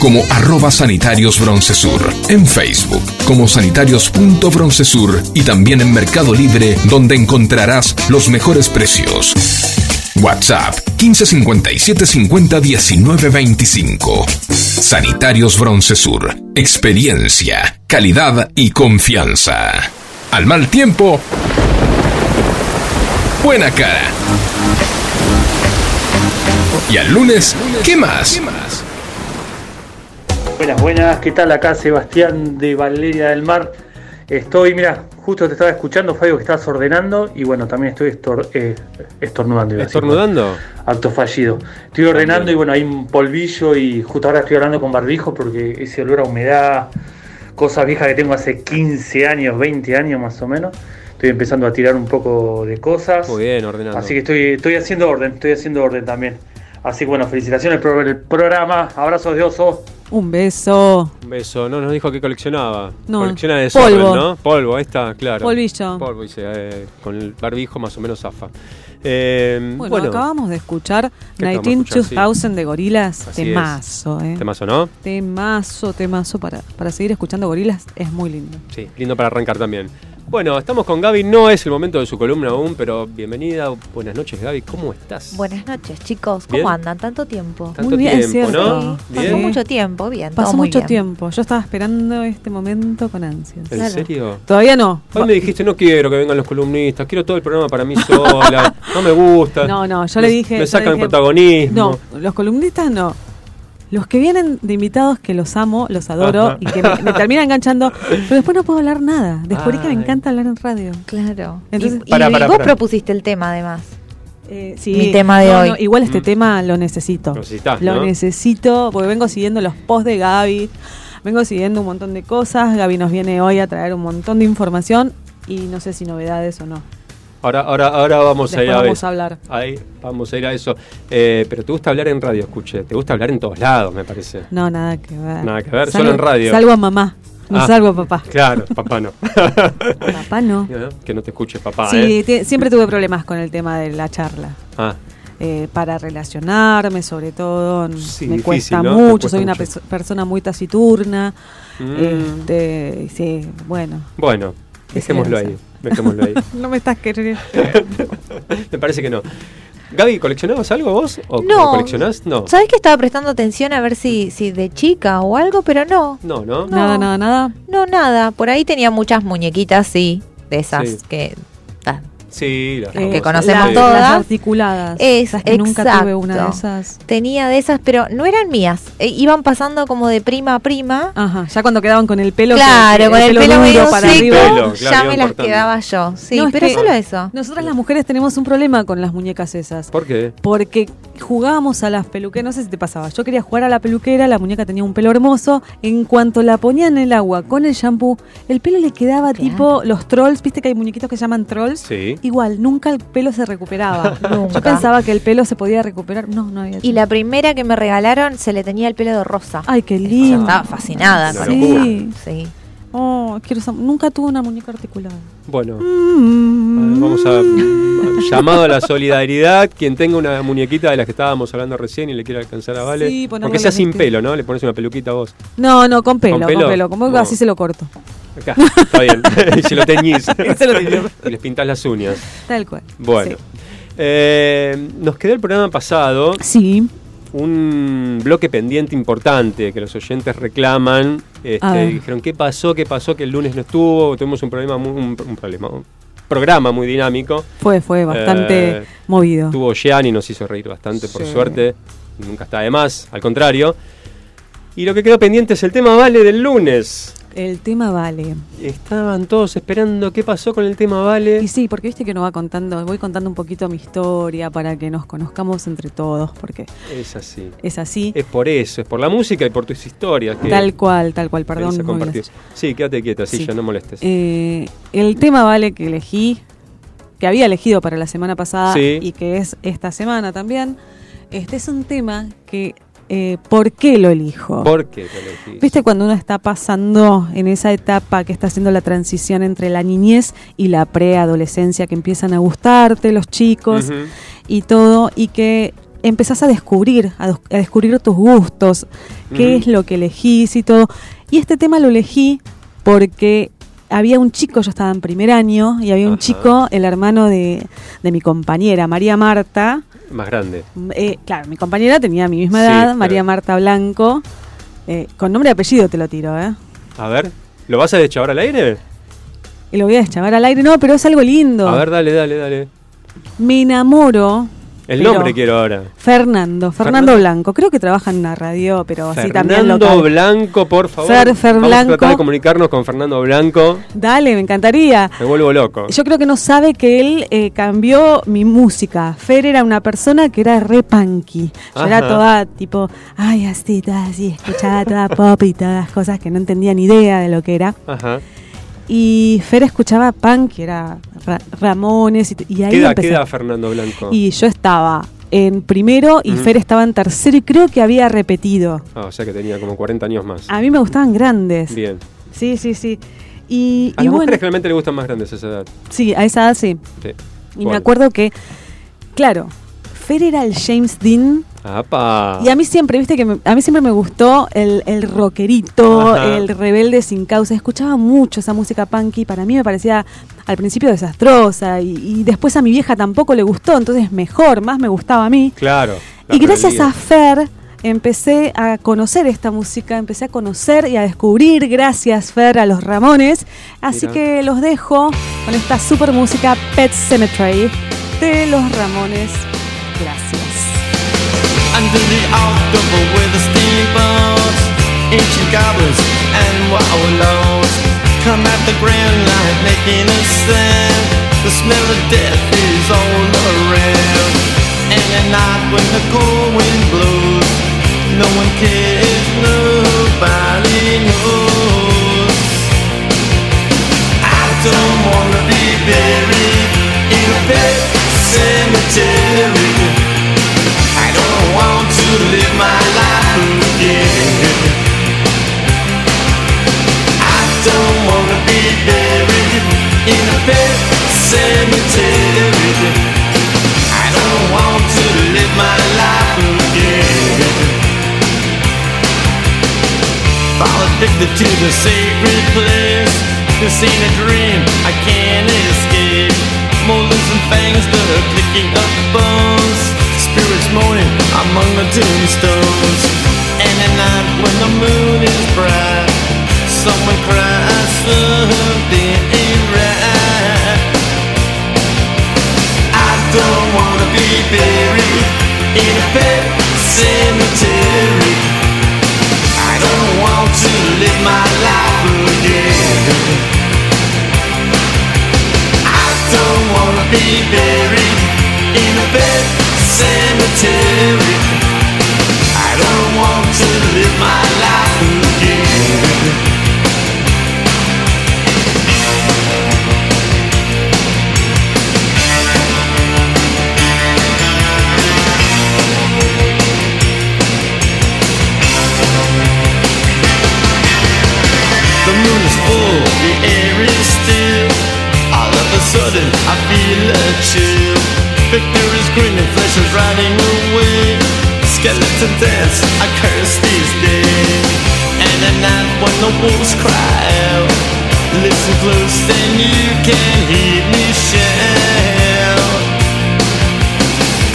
como arroba sanitarios broncesur, en Facebook como sanitarios.broncesur y también en Mercado Libre donde encontrarás los mejores precios. WhatsApp 1557 50 19 25. Sanitarios Broncesur. Experiencia, calidad y confianza. Al mal tiempo, buena cara. Y al lunes, ¿qué más? Buenas, buenas, ¿qué tal? Acá Sebastián de Valeria del Mar. Estoy, mira, justo te estaba escuchando, Fabio, que estás ordenando y bueno, también estoy estor- eh, estornudando. iba. ¿Estornudando? Acto fallido. Estoy ordenando y bueno, hay un polvillo y justo ahora estoy hablando con barbijo porque ese olor a humedad, cosas viejas que tengo hace 15 años, 20 años más o menos. Estoy empezando a tirar un poco de cosas. Muy bien, ordenando. Así que estoy, estoy haciendo orden, estoy haciendo orden también. Así que bueno, felicitaciones por el programa. Abrazos de oso. Un beso. Un beso. No nos dijo que coleccionaba. No, Colecciona de polvo. ¿no? Polvo, ahí está, claro. Polvillo. Polvo, dice, eh, con el barbijo más o menos zafa. Eh, Bueno, acabamos de escuchar ¿Qué acabamos 19 de escuchar? 2000 de Gorilas. Así es. Temazo, eh. Temazo, ¿no? Temazo, temazo para, para seguir escuchando Gorilas. Es muy lindo. Sí, lindo para arrancar también. Bueno, estamos con Gaby, no es el momento de su columna aún, pero bienvenida. Buenas noches, Gaby, ¿cómo estás? Buenas noches, chicos. ¿Cómo Bien. andan? Tanto tiempo. Tanto Muy bien, tiempo, cierto. ¿no? Sí, Pasó Bien. mucho tiempo, bien. Pasó todo muy mucho bien. tiempo. Yo estaba esperando este momento con ansias. ¿En Claro. serio? Todavía no. Hoy me dijiste, no quiero que vengan los columnistas, quiero todo el programa para mí sola, [LAUGHS] no me gusta. No, no, yo Me- le dije. Me sacan el dije, protagonismo. No, los columnistas no. Los que vienen de invitados que los amo, los adoro Ajá. y que me, me terminan enganchando, pero después no puedo hablar nada. Descubrí que me encanta hablar en radio. Claro. Entonces- y vos propusiste el tema, además. Eh, sí, Mi tema de no, hoy. no, igual este Mm. tema lo necesito. Lo necesitas, Lo ¿no? necesito porque vengo siguiendo los posts de Gaby, vengo siguiendo un montón de cosas. Gaby nos viene hoy a traer un montón de información y no sé si novedades o no. Ahora, ahora, ahora vamos a ir a vamos a hablar. Ahí, vamos a ir a eso. Eh, pero te gusta hablar en radio, escuche. Te gusta hablar en todos lados, me parece. No, nada que ver. Nada que ver, solo en radio. Salvo a mamá, no Ah. salvo a papá. Claro, papá no. [LAUGHS] Papá no. que no te escuche papá, Sí, ¿eh? siempre tuve problemas con el tema de la charla. Ah, Eh, para relacionarme, sobre todo, Sí, me difícil, cuesta mucho, cuesta soy una mucho. persona muy taciturna. mm. Este, sí, bueno. Bueno, dejémoslo ahí. Dejémoslo ahí. [LAUGHS] No me estás queriendo. [LAUGHS] me parece que no. Gaby, ¿coleccionabas algo vos? ¿O No. coleccionás? No. ¿Sabés que estaba prestando atención a ver si, si de chica o algo? Pero no. No, ¿no? No. Nada, nada, nada. No, nada. Por ahí tenía muchas muñequitas, sí. De esas Sí. que. Sí, las Que conocemos todas. Las articuladas. Es, ¿Sabes que nunca tuve una de esas. Tenía de esas, pero no eran mías. Eh, iban pasando como de prima a prima. Ajá, ya cuando quedaban con el pelo. claro, que- con el pelo medio para seco, arriba. Pelo, claro, ya me las cortando. quedaba yo. Sí, No, es pero que- solo eso. Nosotras las mujeres tenemos un problema con las muñecas esas. ¿Por qué? Porque jugábamos a las peluqueras, no sé si te pasaba, yo quería jugar a la peluquera, la muñeca tenía un pelo hermoso, en cuanto la ponía en el agua con el shampoo, el pelo le quedaba Claro. tipo los trolls, viste que hay muñequitos que se llaman trolls. Sí. Igual, nunca el pelo se recuperaba. [LAUGHS] Nunca. Yo pensaba que el pelo se podía recuperar. No, no había. Y la primera que me regalaron se le tenía el pelo de rosa. Ay, qué Yo lindo. estaba fascinada con esa. Sí. Oh, quiero nunca tuve una muñeca articulada. Bueno, Mm. vamos a. Llamado a la solidaridad. Quien tenga una muñequita de las que estábamos hablando recién y le quiera alcanzar a Vale. Sí, aunque sea sin pelo, ¿no? Le pones una peluquita a vos. No, no, con pelo, ¿Con con pelo? pelo. Como No. así se lo corto. Acá, está bien. [LAUGHS] y se lo teñís. [LAUGHS] Y se lo teñís. y les pintás las uñas. Tal cual. Bueno. Eh, nos quedó el programa pasado. Sí. Un bloque pendiente importante que los oyentes reclaman. Este, dijeron, ¿qué pasó? ¿Qué pasó? Que el lunes no estuvo. Tuvimos un problema, muy- un, un problema, un programa muy dinámico. Fue, fue bastante Eh, movido. Tuvo Gianni, nos hizo reír bastante, por suerte. Nunca está de más, al contrario. Y lo que quedó pendiente es el tema Vale del lunes. El tema vale. Estaban todos esperando qué pasó con el tema Vale. Y sí, porque viste que nos va contando, voy contando un poquito mi historia para que nos conozcamos entre todos, porque Es así. es así. Es por eso, es por la música y por tus historias. Que Tal cual, tal cual, perdón. Mobilas. Sí, quédate quieta, sí, Sí. ya no molestes. Eh, el tema vale que elegí, que había elegido para la semana pasada Sí. y que es esta semana también, este es un tema que, eh, ¿por qué lo elijo? ¿Por qué elegís? ¿Viste cuando uno está pasando en esa etapa que está haciendo la transición entre la niñez y la preadolescencia, que empiezan a gustarte los chicos y todo, y que empezás a descubrir, a, a descubrir tus gustos, qué es lo que elegís y todo. Y este tema lo elegí porque había un chico, yo estaba en primer año, y había un chico, el hermano de, de mi compañera, María Marta. Más grande. Eh, claro, mi compañera tenía mi misma edad. María Marta Blanco. Eh, con nombre y apellido te lo tiro, ¿eh? A ver, ¿lo vas a deschavar al aire? Y lo voy a deschavar al aire, no, pero es algo lindo. A ver, dale, dale, dale. Me enamoro. El nombre quiero ahora. Fernando, Fernando Fernando. Blanco. Creo que trabaja en una radio, pero así también Fernando. Blanco, por favor. Fer- Fer Vamos a tratar Blanco. de comunicarnos con Fernando Blanco. Dale, me encantaría. Me vuelvo loco. Yo creo que no sabe que él eh, cambió mi música. Fer era una persona que era re punky. Yo era toda tipo, ay, así, toda así, escuchaba toda pop y todas cosas que no entendía ni idea de lo que era. Ajá. Y Fer escuchaba punk, que era Ra- Ramones, y, y ahí ¿Qué edad queda Fernando Blanco? Y yo estaba en primero y Ujú. Fer estaba en tercero y creo que había repetido. Ah, o sea que tenía como 40 años más. A mí me gustaban grandes. Bien. Sí, sí, sí. Y, A y las bueno, mujeres realmente le gustan más grandes a esa edad. sí, a esa edad sí. Sí. Y me acuerdo que, claro, Fer era el James Dean. ¡Apa! Y a mí siempre, viste que me- a mí siempre me gustó el, el rockerito, Ajá. el rebelde sin causa. Escuchaba mucho esa música punky. Para mí me parecía al principio desastrosa. Y, y después a mi vieja tampoco le gustó. Entonces mejor, más me gustaba a mí. Claro. la Y gracias a Fer empecé a conocer esta música, empecé a conocer y a descubrir, gracias Fer, a los Ramones. Así Mira. que los dejo con esta super música Pet Cemetery de los Ramones. Gracias. Under the October with the steamboats Ancient goblins and wallows Come at the grand light making a sound The smell of death is all around. And at night when the cold wind blows No one cares, nobody knows. I don't wanna be buried in a pet cemetery addicted to the sacred place. This ain't a dream, I can't escape. Molars and fangs that are picking up bones. Spirits moaning among the tombstones. And at night when the moon is bright, someone cries something don't wanna be buried in a pet cemetery. I don't want to live my life again. I don't wanna be buried in a pet cemetery. I don't want to live my life again. I feel a chill. Victory's green and flesh is riding away. Skeleton dance, I curse these days. And at night when the wolves cry out, listen close, then you can hear me shout.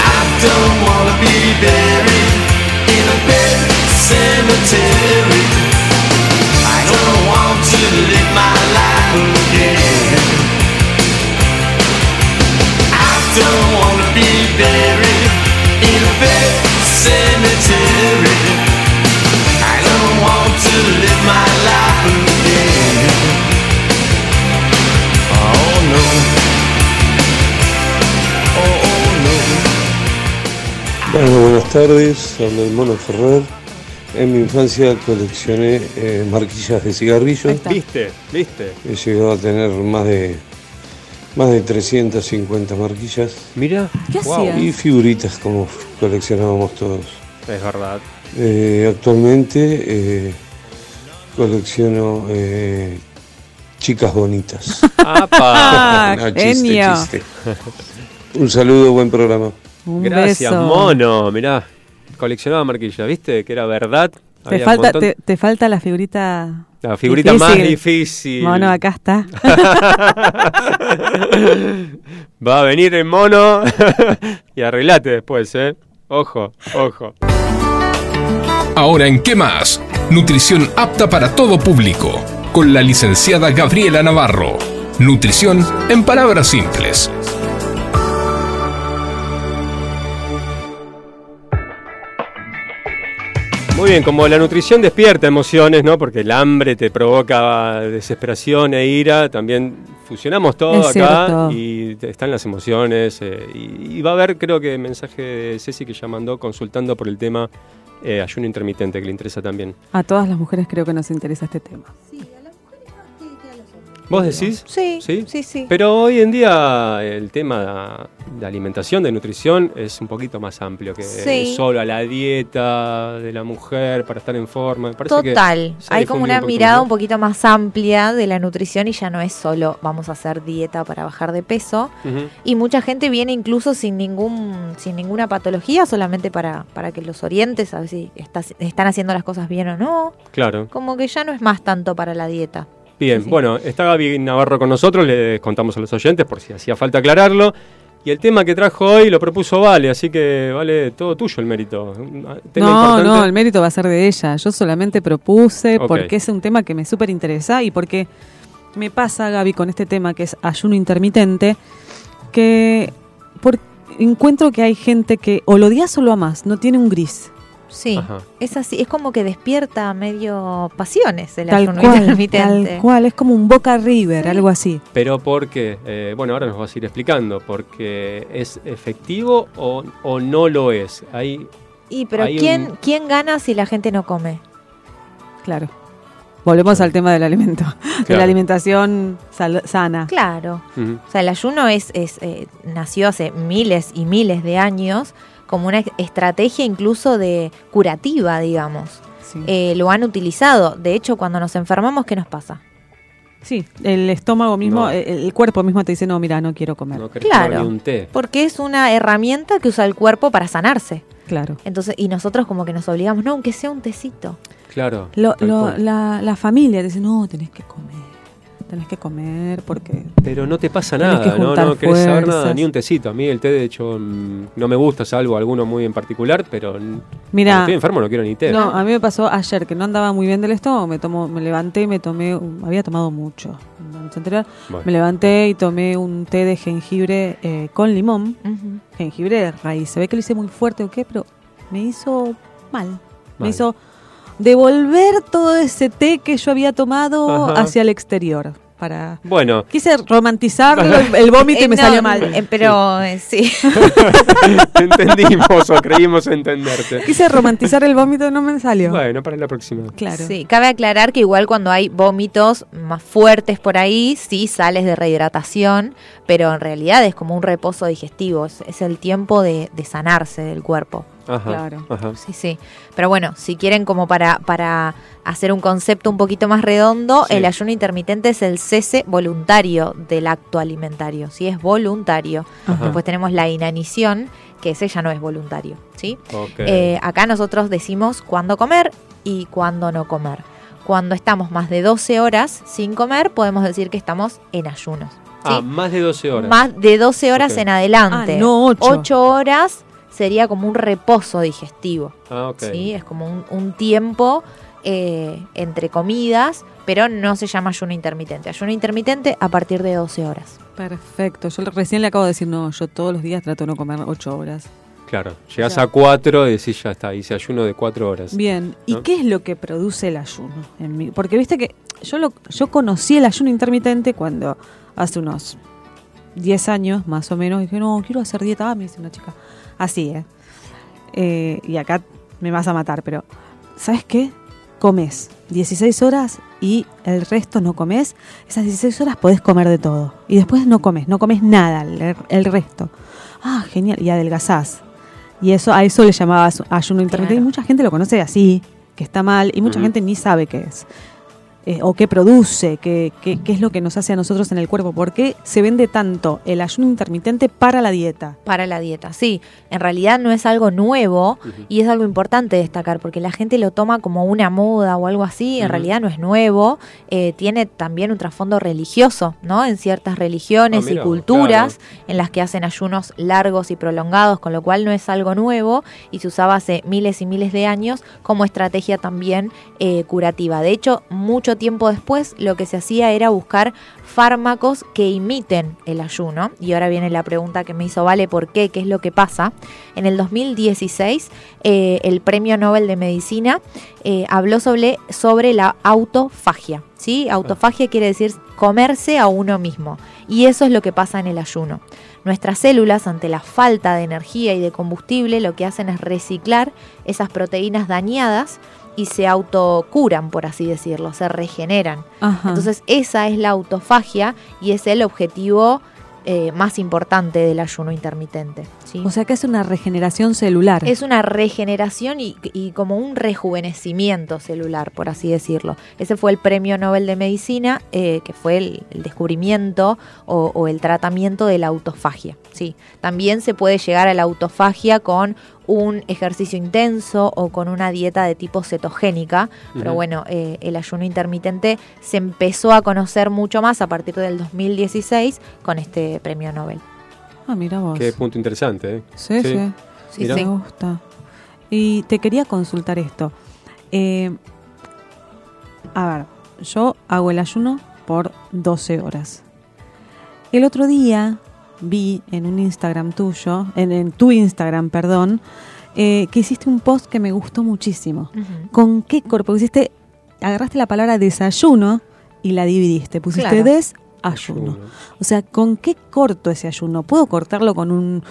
I don't wanna be buried in a pet cemetery. Bueno, buenas tardes, habla el Mono Ferrer. En mi infancia coleccioné eh, marquillas de cigarrillos. ¿Viste? ¿Viste? He llegado a tener más de más de 350 marquillas. Mira. ¿Qué hacías? Y figuritas como coleccionábamos todos. Es verdad. Eh, actualmente eh, colecciono eh, chicas bonitas. [LAUGHS] ¡Apa! [LAUGHS] No, chiste, chiste. Un saludo, buen programa. Un Gracias, beso. mono. Mirá, coleccionaba marquillas, ¿viste? Que era verdad. Te Había falta, te falta la figurita. La figurita más difícil. Mono, acá está. [LAUGHS] Va a venir el mono [LAUGHS] y arreglate después, ¿eh? Ojo, ojo. Ahora en ¿Qué más? Nutrición apta para todo público, con la licenciada Gabriela Navarro. Nutrición en palabras simples. Muy bien, como la nutrición despierta emociones, ¿no? Porque el hambre te provoca desesperación e ira, también fusionamos todo Es acá cierto. y están las emociones. eh, y, y va a haber, creo que, mensaje de Ceci que ya mandó consultando por el tema eh, ayuno intermitente, que le interesa también. A todas las mujeres creo que nos interesa este tema. ¿Vos decís? Sí, ¿Sí? sí, sí. Pero hoy en día el tema de alimentación, de nutrición, es un poquito más amplio que Sí. solo a la dieta de la mujer para estar en forma. Me parece que Total. Hay como una un mirada más. un poquito más amplia de la nutrición y ya no es solo vamos a hacer dieta para bajar de peso. Y mucha gente viene incluso sin ningún sin ninguna patología, solamente para, para que los orientes, a ver si estás- están haciendo las cosas bien o no. Claro. Como que ya no es más tanto para la dieta. Bien, Sí, sí. bueno, está Gaby Navarro con nosotros, le contamos a los oyentes por si hacía falta aclararlo. Y el tema que trajo hoy lo propuso Vale, así que vale todo tuyo el mérito. Tema no, importante. no, el mérito va a ser de ella. Yo solamente propuse porque es un tema que me súper interesa y porque me pasa, Gaby, con este tema que es ayuno intermitente, que por, encuentro que hay gente que o lo odias o lo amas, no tiene un gris. Sí, Ajá. es así, es como que despierta medio pasiones el Tal ayuno cual, intermitente. tal cual, es como un Boca River, Sí. algo así. Pero porque, eh, bueno, ahora nos vas a ir explicando, porque es efectivo o, o no lo es. Hay, Y pero Hay ¿quién, un- ¿quién gana si la gente no come? Claro. Volvemos al tema del alimento, [LAUGHS] de la alimentación sal- sana. Claro. O sea, el ayuno es, es eh, nació hace miles y miles de años como una estrategia incluso de curativa, digamos. Sí. Eh, lo han utilizado. De hecho, cuando nos enfermamos, ¿qué nos pasa? Sí, el estómago mismo, No. el, cuerpo mismo te dice, no, mira, no quiero comer. no Claro. un té. Porque es una herramienta que usa el cuerpo para sanarse. Claro. Entonces, y nosotros como que nos obligamos, no, aunque sea un tecito. Claro. Lo- lo- la, la familia te dice, no, tenés que comer, tenés que comer porque... Pero no te pasa nada, no, no querés saber nada, fuerzas. ni un tecito. A mí el té, de hecho, mm, no me gusta, salvo alguno muy en particular, pero Mira, estoy enfermo no quiero ni té. no, a mí me pasó ayer que no andaba muy bien del estómago, me, tomó, me levanté y me tomé, había tomado mucho la noche anterior, Bueno. me levanté y tomé un té de jengibre eh, con limón, Ujú. jengibre de raíz, se ve que lo hice muy fuerte o qué, pero me hizo mal, Mal. me hizo devolver todo ese té que yo había tomado Ajá. hacia el exterior. Para... Bueno, Quise romantizar el, el vómito y Eh, me no, salió mal. eh, pero eh, sí. [LAUGHS] entendimos o creímos entenderte. Quise romantizar el vómito y no me salió. Bueno, para la próxima. Claro. Sí, cabe aclarar que igual cuando hay vómitos más fuertes por ahí, sí sales de rehidratación, pero en realidad es como un reposo digestivo, es, es el tiempo de, de sanarse del cuerpo. Ajá, Claro. ajá. Sí, sí. Pero bueno, si quieren como para, para hacer un concepto un poquito más redondo, Sí. el ayuno intermitente es el cese voluntario del acto alimentario, ¿sí? Es voluntario. Ajá. Después tenemos la inanición, que ese ya no es voluntario, ¿sí? Eh, acá nosotros decimos cuándo comer y cuándo no comer. Cuando estamos más de 12 horas sin comer, podemos decir que estamos en ayunos. ¿sí? ah, más de 12 horas. Más de 12 horas en adelante. Ah, no ocho. 8 horas sería como un reposo digestivo. Ah, ok. ¿sí? Es como un, un tiempo eh, entre comidas, pero no se llama ayuno intermitente. Ayuno intermitente a partir de 12 horas. Perfecto. Yo recién le acabo de decir, no, yo todos los días trato de no comer ocho horas. Claro. Llegas a 4 y decís, ya está, hice ayuno de 4 horas. Bien, ¿y ¿No? qué es lo que produce el ayuno? en mí? Porque viste que yo lo, yo conocí el ayuno intermitente cuando hace unos 10 años más o menos dije, no, quiero hacer dieta. Ah, me dice una chica. Así, ¿eh? Eh, y acá me vas a matar, pero ¿sabes qué? Comes 16 horas y el resto no comes. Esas 16 horas podés comer de todo. Y después no comes, no comes nada, el, el resto. Ah, genial. Y adelgazás. Y eso a eso le llamaba su- ayuno intermitente. Claro. Y mucha gente lo conoce así, que está mal, y mucha gente ni sabe qué es. Eh, o qué produce, qué, qué, qué es lo que nos hace a nosotros en el cuerpo. ¿Por qué se vende tanto el ayuno intermitente para la dieta? Para la dieta, sí. En realidad no es algo nuevo y es algo importante destacar porque la gente lo toma como una moda o algo así. En realidad no es nuevo. eh, tiene también un trasfondo religioso, ¿no? En ciertas religiones Ah, y mira culturas en las que hacen ayunos largos y prolongados, con lo cual no es algo nuevo y se usaba hace miles y miles de años como estrategia también eh, curativa. De hecho, mucho tiempo después lo que se hacía era buscar fármacos que imiten el ayuno. Y ahora viene la pregunta que me hizo Vale, ¿por qué? ¿Qué es lo que pasa? En el 2016, eh, el Premio Nobel de Medicina eh, habló sobre, sobre la autofagia. ¿sí? Autofagia quiere decir comerse a uno mismo. Y eso es lo que pasa en el ayuno. Nuestras células, ante la falta de energía y de combustible, lo que hacen es reciclar esas proteínas dañadas y se autocuran, por así decirlo, se regeneran. Ajá. Entonces esa es la autofagia y es el objetivo eh, más importante del ayuno intermitente. ¿sí? o sea que es una regeneración celular. es una regeneración y, y como un rejuvenecimiento celular, por así decirlo. Ese fue el premio Nobel de Medicina, eh, que fue el, el descubrimiento o, o el tratamiento de la autofagia. Sí, también se puede llegar a la autofagia con un ejercicio intenso o con una dieta de tipo cetogénica, pero bueno, eh, el ayuno intermitente se empezó a conocer mucho más a partir del 2016 con este premio Nobel. Ah, mira vos. Qué punto interesante, ¿eh? Sí, sí. Sí, Mira. sí. Me gusta. Y te quería consultar esto. Eh, a ver, yo hago el ayuno por 12 horas. El otro día vi en un Instagram tuyo, en, en tu Instagram, perdón, eh, que hiciste un post que me gustó muchísimo. ¿Con qué cuerpo? Hiciste, agarraste la palabra desayuno y la dividiste. Pusiste Claro. desayuno. Ayuno. O sea, ¿con qué corto ese ayuno? ¿Puedo cortarlo con un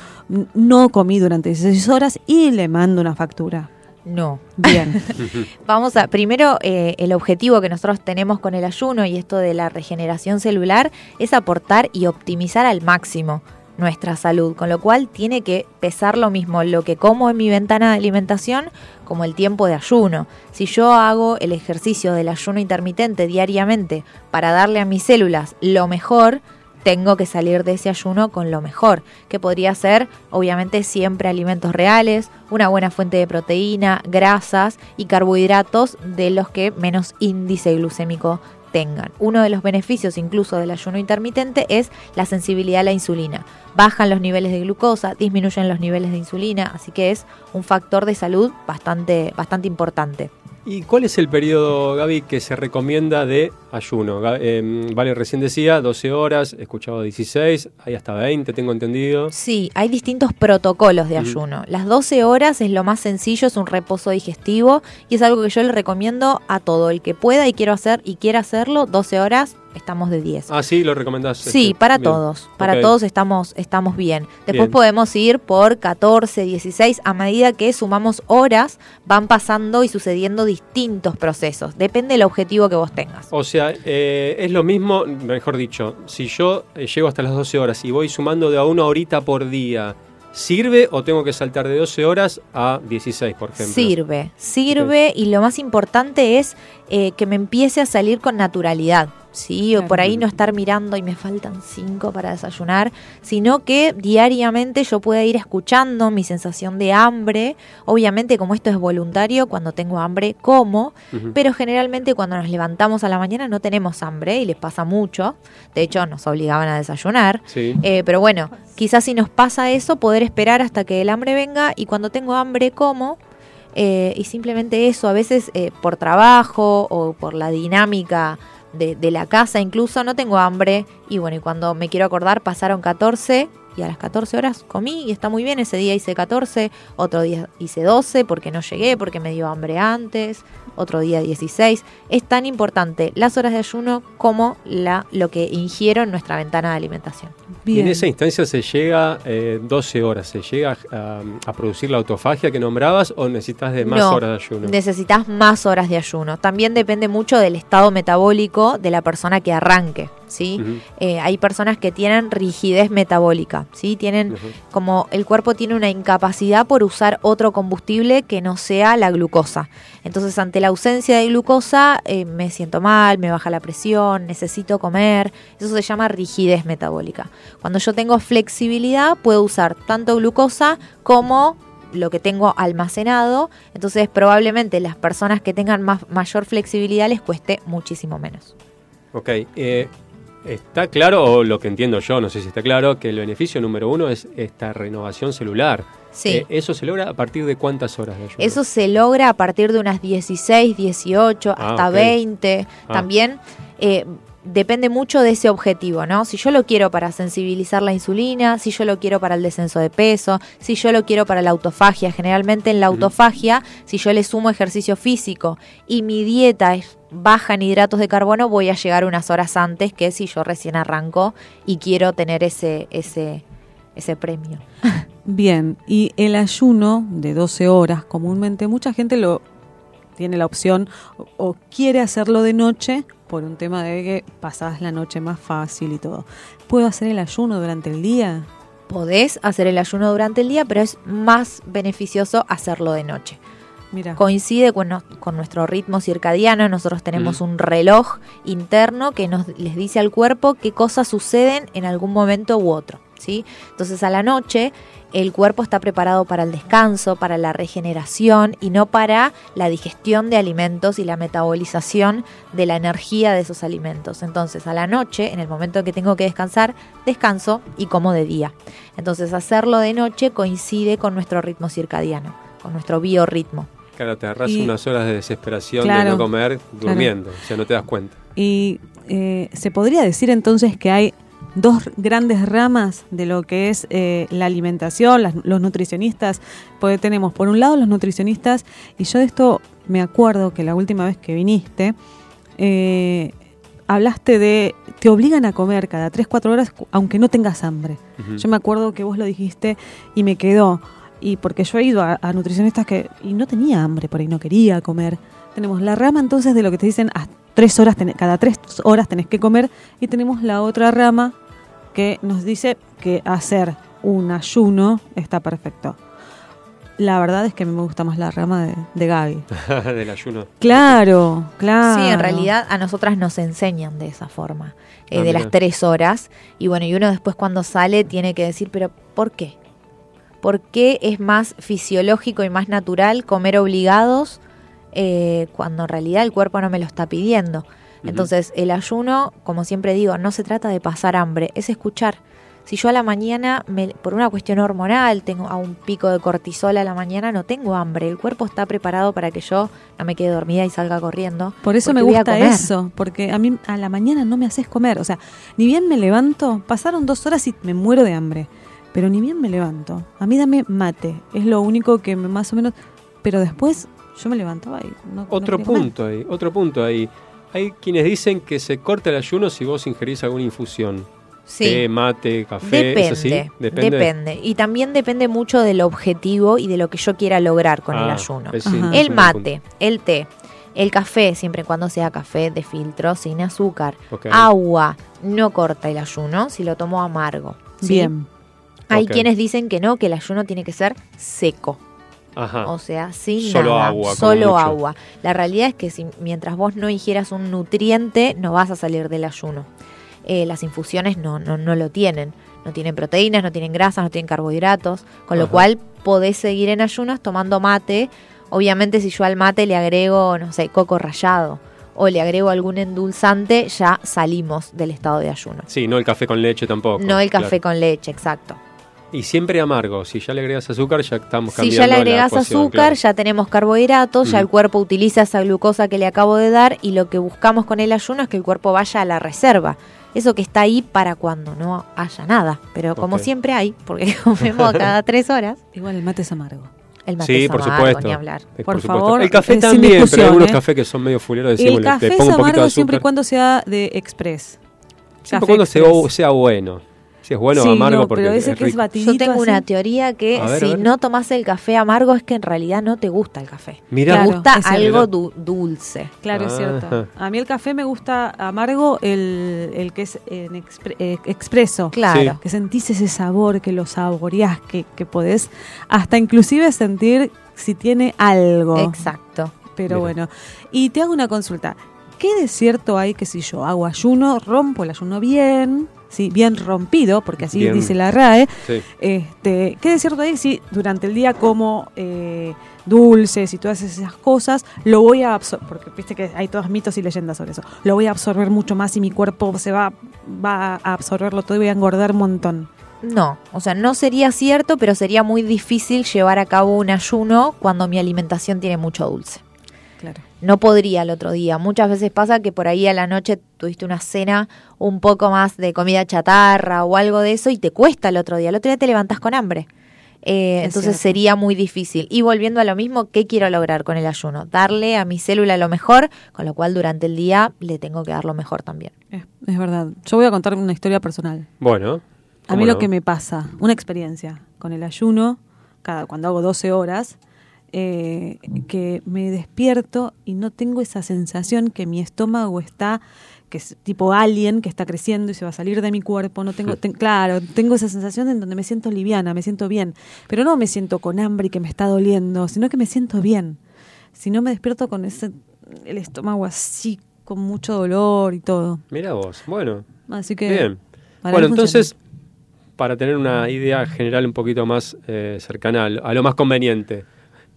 no comí durante 16 horas y le mando una factura? No. Bien. [LAUGHS] Vamos a, primero, eh, el objetivo que nosotros tenemos con el ayuno y esto de la regeneración celular es aportar y optimizar al máximo nuestra salud, con lo cual tiene que pesar lo mismo lo que como en mi ventana de alimentación como el tiempo de ayuno. Si yo hago el ejercicio del ayuno intermitente diariamente para darle a mis células lo mejor, tengo que salir de ese ayuno con lo mejor, que podría ser obviamente siempre alimentos reales, una buena fuente de proteína, grasas y carbohidratos de los que menos índice glucémico tengan. Uno de los beneficios incluso del ayuno intermitente es la sensibilidad a la insulina. Bajan los niveles de glucosa, disminuyen los niveles de insulina, así que es un factor de salud bastante, bastante importante. ¿Y cuál es el periodo, Gaby, que se recomienda de ayuno? Eh, vale, recién decía 12 horas, he escuchado 16, hay hasta 20, tengo entendido. Sí, hay distintos protocolos de ayuno. Las 12 horas es lo más sencillo, es un reposo digestivo y es algo que yo le recomiendo a todo el que pueda y quiero hacer y quiera hacerlo, 12 horas estamos de 10. Ah, sí, lo recomendás. Sí, este, para bien. todos, para todos estamos, estamos bien. Después Bien. podemos ir por 14, 16, a medida que sumamos horas, van pasando y sucediendo distintos procesos. Depende del objetivo que vos tengas. O sea, eh, es lo mismo, mejor dicho, si yo eh, llego hasta las 12 horas y voy sumando de a una horita por día, ¿Sirve o tengo que saltar de 12 horas a 16, por ejemplo? Sirve, sirve y lo más importante es eh, que me empiece a salir con naturalidad. Sí, o por ahí no estar mirando y me faltan cinco para desayunar, sino que diariamente yo pueda ir escuchando mi sensación de hambre. Obviamente, como esto es voluntario, cuando tengo hambre como, pero generalmente cuando nos levantamos a la mañana no tenemos hambre y les pasa mucho. De hecho, nos obligaban a desayunar. Sí. Eh, pero bueno, quizás si nos pasa eso, poder esperar hasta que el hambre venga y cuando tengo hambre como. eh, y simplemente eso, a veces eh, por trabajo o por la dinámica de, de la casa incluso, no tengo hambre. Y bueno, y cuando me quiero acordar, pasaron 14 y a las 14 horas comí y está muy bien. Ese día hice 14, otro día hice 12 porque no llegué, porque me dio hambre antes, otro día 16. Es tan importante las horas de ayuno como la, lo que ingiero en nuestra ventana de alimentación. Y en esa instancia se llega eh, 12 horas, ¿se llega a, a producir la autofagia que nombrabas o necesitas de más No, horas de ayuno? Necesitas más horas de ayuno. También depende mucho del estado metabólico de la persona que arranque. ¿sí? Eh, hay personas que tienen rigidez metabólica. ¿sí? Tienen como el cuerpo tiene una incapacidad por usar otro combustible que no sea la glucosa. Entonces, ante la ausencia de glucosa, eh, me siento mal, me baja la presión, necesito comer. Eso se llama rigidez metabólica. Cuando yo tengo flexibilidad, puedo usar tanto glucosa como lo que tengo almacenado, entonces probablemente las personas que tengan más, mayor flexibilidad les cueste muchísimo menos. Ok, eh, está claro, o lo que entiendo yo, no sé si está claro, que el beneficio número uno es esta renovación celular. Sí. Eh, ¿Eso se logra a partir de cuántas horas de ayuno? Eso se logra a partir de unas 16, 18, Ah, hasta ok. 20. Ah. También eh, depende mucho de ese objetivo, ¿no? Si yo lo quiero para sensibilizar la insulina, si yo lo quiero para el descenso de peso, si yo lo quiero para la autofagia. Generalmente en la autofagia, si yo le sumo ejercicio físico y mi dieta es baja en hidratos de carbono, voy a llegar unas horas antes que si yo recién arranco y quiero tener ese, ese, ese premio. [LAUGHS] Bien, y el ayuno de 12 horas, comúnmente mucha gente lo tiene la opción o, o quiere hacerlo de noche por un tema de que pasás la noche más fácil y todo. ¿Puedo hacer el ayuno durante el día? Podés hacer el ayuno durante el día, pero es más beneficioso hacerlo de noche. Mira. Coincide con, no- con nuestro ritmo circadiano, nosotros tenemos Mm. un reloj interno que nos les dice al cuerpo qué cosas suceden en algún momento u otro. ¿sí? Entonces a la noche el cuerpo está preparado para el descanso, para la regeneración y no para la digestión de alimentos y la metabolización de la energía de esos alimentos. Entonces a la noche, en el momento en que tengo que descansar, descanso y como de día. Entonces hacerlo de noche coincide con nuestro ritmo circadiano, con nuestro biorritmo. Claro, te agarras Y- unas horas de desesperación de Claro, no comer claro. durmiendo, o sea, no te das cuenta. Y eh, se podría decir entonces que hay dos grandes ramas de lo que es eh, la alimentación, las- los nutricionistas, porque tenemos por un lado los nutricionistas, y yo de esto me acuerdo que la última vez que viniste, eh, hablaste de, te obligan a comer cada 3, 4 horas aunque no tengas hambre. Yo me acuerdo que vos lo dijiste y me quedó, y porque yo he ido a, a nutricionistas que, y no tenía hambre, por ahí no quería comer. Tenemos la rama entonces de lo que te dicen, a tres horas tenés- cada tres horas tenés que comer, y tenemos la otra rama que nos dice que hacer un ayuno está perfecto. La verdad es que a mí me gusta más la rama de, de Gaby. [LAUGHS] Del ayuno. Claro, claro. Sí, en realidad a nosotras nos enseñan de esa forma, eh, Ah, de mira. las tres horas. Y bueno, y uno después cuando sale tiene que decir, pero ¿por qué? ¿Por qué es más fisiológico y más natural comer obligados eh, cuando en realidad el cuerpo no me lo está pidiendo? Entonces, el ayuno, como siempre digo, no se trata de pasar hambre, es escuchar. Si yo a la mañana, me- por una cuestión hormonal, tengo a un pico de cortisol a la mañana, no tengo hambre. El cuerpo está preparado para que yo no me quede dormida y salga corriendo. Por eso me gusta eso, porque a mí a la mañana no me haces comer. O sea, ni bien me levanto, pasaron dos horas y me muero de hambre, pero ni bien me levanto. A mí dame mate, es lo único que me, más o menos... Pero después yo me levantaba y no... Otro punto ahí, otro punto ahí. Hay quienes dicen que se corta el ayuno si vos ingerís alguna infusión. Sí. Té, mate, café, ¿es así? Depende, depende. Y también depende mucho del objetivo y de lo que yo quiera lograr con el Ah, ayuno. sí, el mate, el té, el café, siempre y cuando sea café de filtro, sin azúcar, agua, no corta el ayuno si lo tomo amargo. ¿sí? Bien. Hay quienes dicen que no, que el ayuno tiene que ser seco. Ajá. O sea, sin Solo nada, agua, solo agua. La realidad es que si, mientras vos no ingieras un nutriente, no vas a salir del ayuno. Eh, las infusiones no, no, no lo tienen. No tienen proteínas, no tienen grasas, no tienen carbohidratos. Con lo cual podés seguir en ayunos tomando mate. Obviamente si yo al mate le agrego, no sé, coco rallado o le agrego algún endulzante, ya salimos del estado de ayuno. Sí, no el café con leche tampoco. no el café claro. con leche, exacto. Y siempre amargo. Si ya le agregas azúcar, ya estamos Si cambiando ya le agregas azúcar, claro. ya tenemos carbohidratos, ya el cuerpo utiliza esa glucosa que le acabo de dar y lo que buscamos con el ayuno es que el cuerpo vaya a la reserva. Eso que está ahí para cuando no haya nada. Pero como siempre hay, porque [LAUGHS] comemos cada tres horas, Igual el mate es amargo. el mate Sí, es por amargo, supuesto. ni hablar. Eh, Por supuesto. favor, El café eh, también, pero hay algunos ¿eh? cafés que son medio fuleros. Decimos, El café le es pongo de amargo siempre y cuando sea de express. Siempre Café cuando express. sea bueno. Si es bueno o Sí, amargo, no, porque pero ese es que es batidito Yo tengo así. una teoría que ver, si no tomas el café amargo es que en realidad no te gusta el café. Mirá. Te Claro, gusta algo du- dulce. Claro, es Ajá. cierto. A mí el café me gusta amargo, el, el que es en expre- eh, expreso. Claro. Que sentís ese sabor, que lo saboreás, que, que podés hasta inclusive sentir si tiene algo. Exacto. Pero Mira. bueno. Y te hago una consulta. ¿Qué de cierto hay que si yo hago ayuno, rompo el ayuno bien, sí, bien rompido, porque así Bien. dice la RAE? Sí. Este, ¿Qué de cierto hay si durante el día como eh, dulces y todas esas cosas, lo voy a absorber, porque viste que hay todos mitos y leyendas sobre eso, lo voy a absorber mucho más y mi cuerpo se va, va a absorberlo todo y voy a engordar un montón? No, o sea, no sería cierto, pero sería muy difícil llevar a cabo un ayuno cuando mi alimentación tiene mucho dulce. Claro. No podría el otro día. Muchas veces pasa que por ahí a la noche tuviste una cena un poco más de comida chatarra o algo de eso y te cuesta el otro día. El otro día te levantás con hambre. Eh, Es entonces cierto. sería muy difícil. Y volviendo a lo mismo, ¿qué quiero lograr con el ayuno? Darle a mi célula lo mejor, con lo cual durante el día le tengo que dar lo mejor también. Es, es verdad. Yo voy a contar una historia personal. Bueno. A ¿cómo mí no? lo que me pasa, una experiencia con el ayuno, cada, cuando hago 12 horas, eh, que me despierto y no tengo esa sensación que mi estómago está, que es tipo alien, que está creciendo y se va a salir de mi cuerpo. No tengo, [LAUGHS] ten- claro, tengo esa sensación en donde me siento liviana, me siento bien, pero no me siento con hambre y que me está doliendo, sino que me siento bien. Si no me despierto con ese, el estómago así, con mucho dolor y todo. Mira vos. Bueno. Así que... Bien. Bueno, entonces, para tener una idea general un poquito más eh, cercana a lo, a lo más conveniente,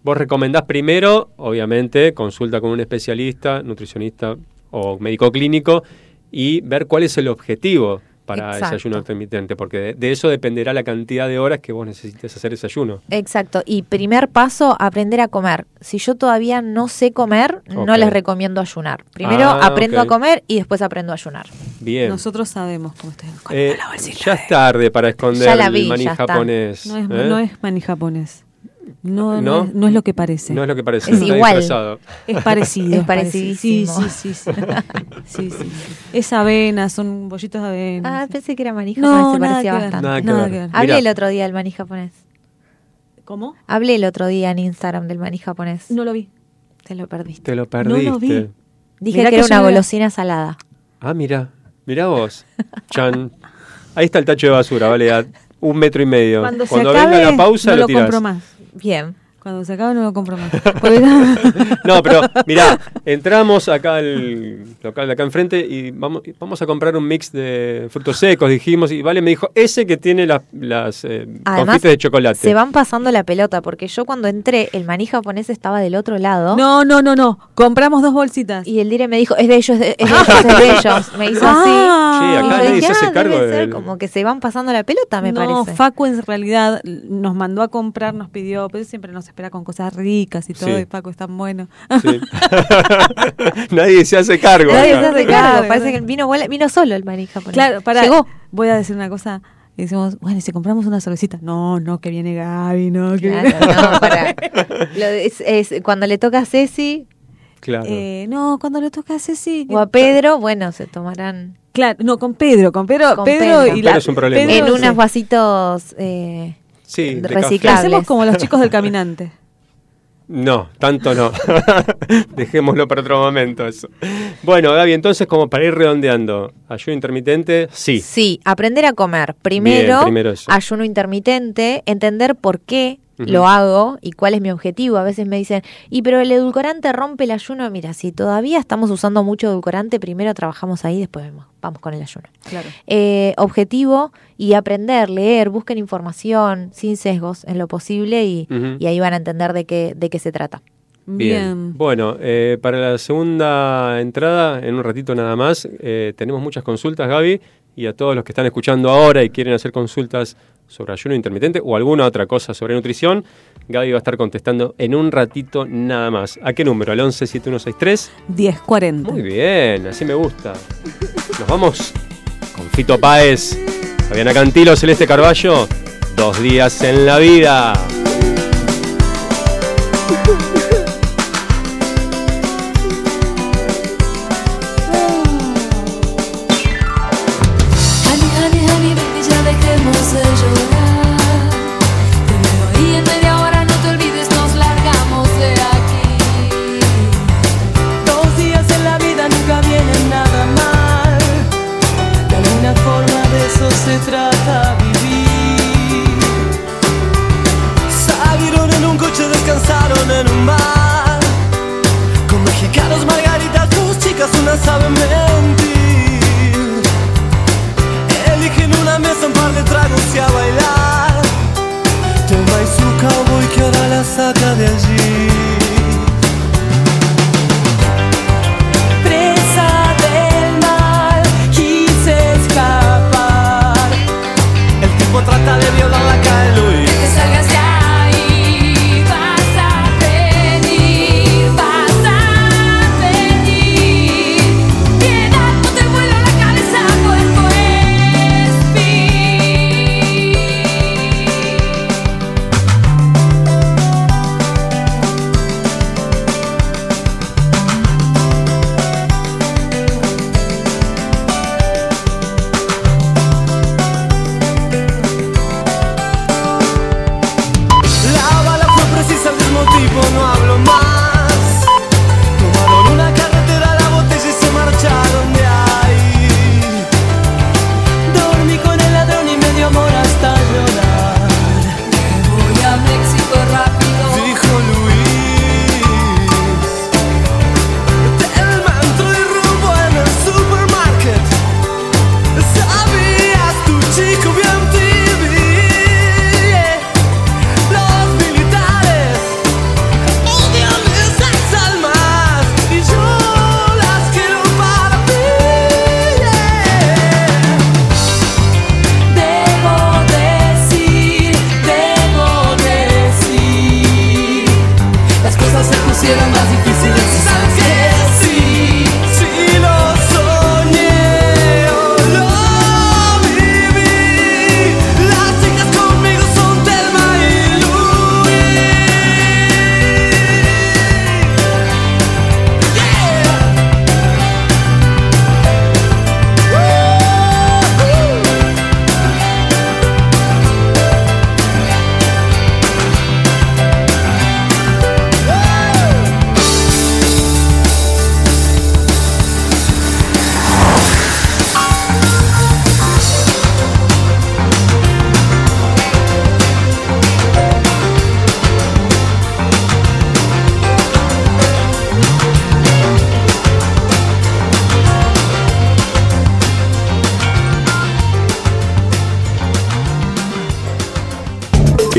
vos recomendás primero, obviamente, consulta con un especialista, nutricionista o médico clínico y ver cuál es el objetivo para ese Exacto. ayuno intermitente, porque de, de eso dependerá la cantidad de horas que vos necesites hacer ese ayuno. Exacto. Y primer paso, aprender a comer. Si yo todavía no sé comer, no les recomiendo ayunar. Primero Ah, aprendo a comer y después aprendo a ayunar. Bien. Nosotros sabemos cómo. Con Eh, la bolsita ya de- es tarde para esconder Ya la el vi, maní japonés. No es, ¿eh? no es maní japonés. No, no, ¿No? es, no es lo que parece. No es lo que parece. Es está igual. disfrazado. Es parecido. Es [LAUGHS] parecidísimo. Sí, sí, sí. Sí, sí, sí. [LAUGHS] Es avena, son bollitos de avena. Ah, sí. pensé que era maní No, japonés, se nada parecía que bastante. Nada que Nada ver. que ver. Hablé Mirá. el otro día del maní japonés. ¿Cómo? Hablé el otro día en Instagram del maní japonés. No lo vi. Te lo perdiste. Te lo perdiste. No lo vi. Dije Mirá que que era una era- golosina salada. Ah, mira, mira vos. [LAUGHS] Chan. Ahí está el tacho de basura, vale, a un metro y medio. Cuando, se venga acabe, la pausa no lo, lo tirás. compro más. Bien. Cuando se acabe no lo compro más. [LAUGHS] No- No, pero mirá, [LAUGHS] entramos acá al local de acá enfrente y vamos, vamos a comprar un mix de frutos secos, dijimos, y Vale me dijo, ese que tiene las, las eh, Además, confites de chocolate. Se van pasando la pelota porque yo cuando entré, el maní japonés estaba del otro lado. no, no, no, no. Compramos dos bolsitas. Y el dire me dijo, es de ellos, es de, es de ellos, es de [LAUGHS] ellos. Me hizo así. Ah. Sí, Y acá yo nadie dije, se hace "Ah, cargo debe ser del- como que se van pasando la pelota, me no, parece. Facu en realidad nos mandó a comprar, nos pidió, pero siempre nos espera con cosas ricas y todo, Sí. y Facu es tan bueno. Sí. [LAUGHS] Nadie se hace cargo. Nadie acá. se hace cargo. Parece que vino, vino solo el japonés. Claro, para. Llegó. Voy a decir una cosa. Y decimos, bueno, ¿y si compramos una cervecita? No, no, que viene Gaby, no, que Claro, viene- no, para. [LAUGHS] Lo de- es- es- cuando le toca a Ceci Claro. Eh, no, cuando le toca a Ceci. o a Pedro, bueno, se tomarán Claro, no, con Pedro, con Pedro. Con Pedro, Pedro. y Con la- Pedro es un problema. Pedro, en sí. unos vasitos eh, sí, reciclables. Hacemos como los chicos del caminante. No, tanto no. [LAUGHS] Dejémoslo para otro momento eso. Bueno, Gaby, entonces como para ir redondeando, ayuno intermitente, sí. Sí, aprender a comer. Primero, Bien, primero eso. ayuno intermitente, entender por qué Lo hago y cuál es mi objetivo. A veces me dicen, y pero el edulcorante rompe el ayuno. Mira, si todavía estamos usando mucho edulcorante, primero trabajamos ahí, después vemos- vamos con el ayuno. Claro. Eh, objetivo y aprender, leer, busquen información sin sesgos en lo posible y, y ahí van a entender de qué, de qué se trata. Bien. Bueno, eh, para la segunda entrada, en un ratito nada más, eh, tenemos muchas consultas, Gaby, y a todos los que están escuchando ahora y quieren hacer consultas sobre ayuno intermitente o alguna otra cosa sobre nutrición, Gaby va a estar contestando en un ratito nada más. ¿A qué número? ¿Al 11 7163? 1040. Muy bien, así me gusta. Nos vamos con Fito Páez, Fabiana Cantilo, Celeste Carballo. Dos días en la vida.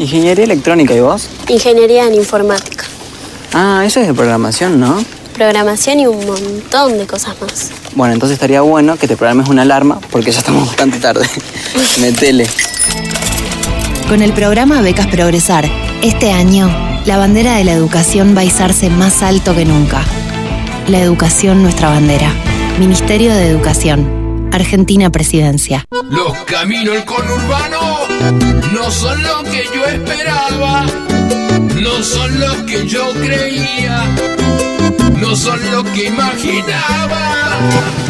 Ingeniería electrónica, ¿y vos? Ingeniería en informática, Ah, eso es de programación, ¿no? programación y un montón de cosas más. Bueno, entonces estaría bueno que te programes una alarma porque ya estamos [LAUGHS] bastante tarde. [LAUGHS] Metele. Con el programa Becas Progresar, este año, la bandera de la educación va a izarse más alto que nunca. La educación, nuestra bandera. Ministerio de Educación. Argentina Presidencia. Los caminos del conurbano no son lo que yo esperaba, no son lo que yo creía, no son lo que imaginaba.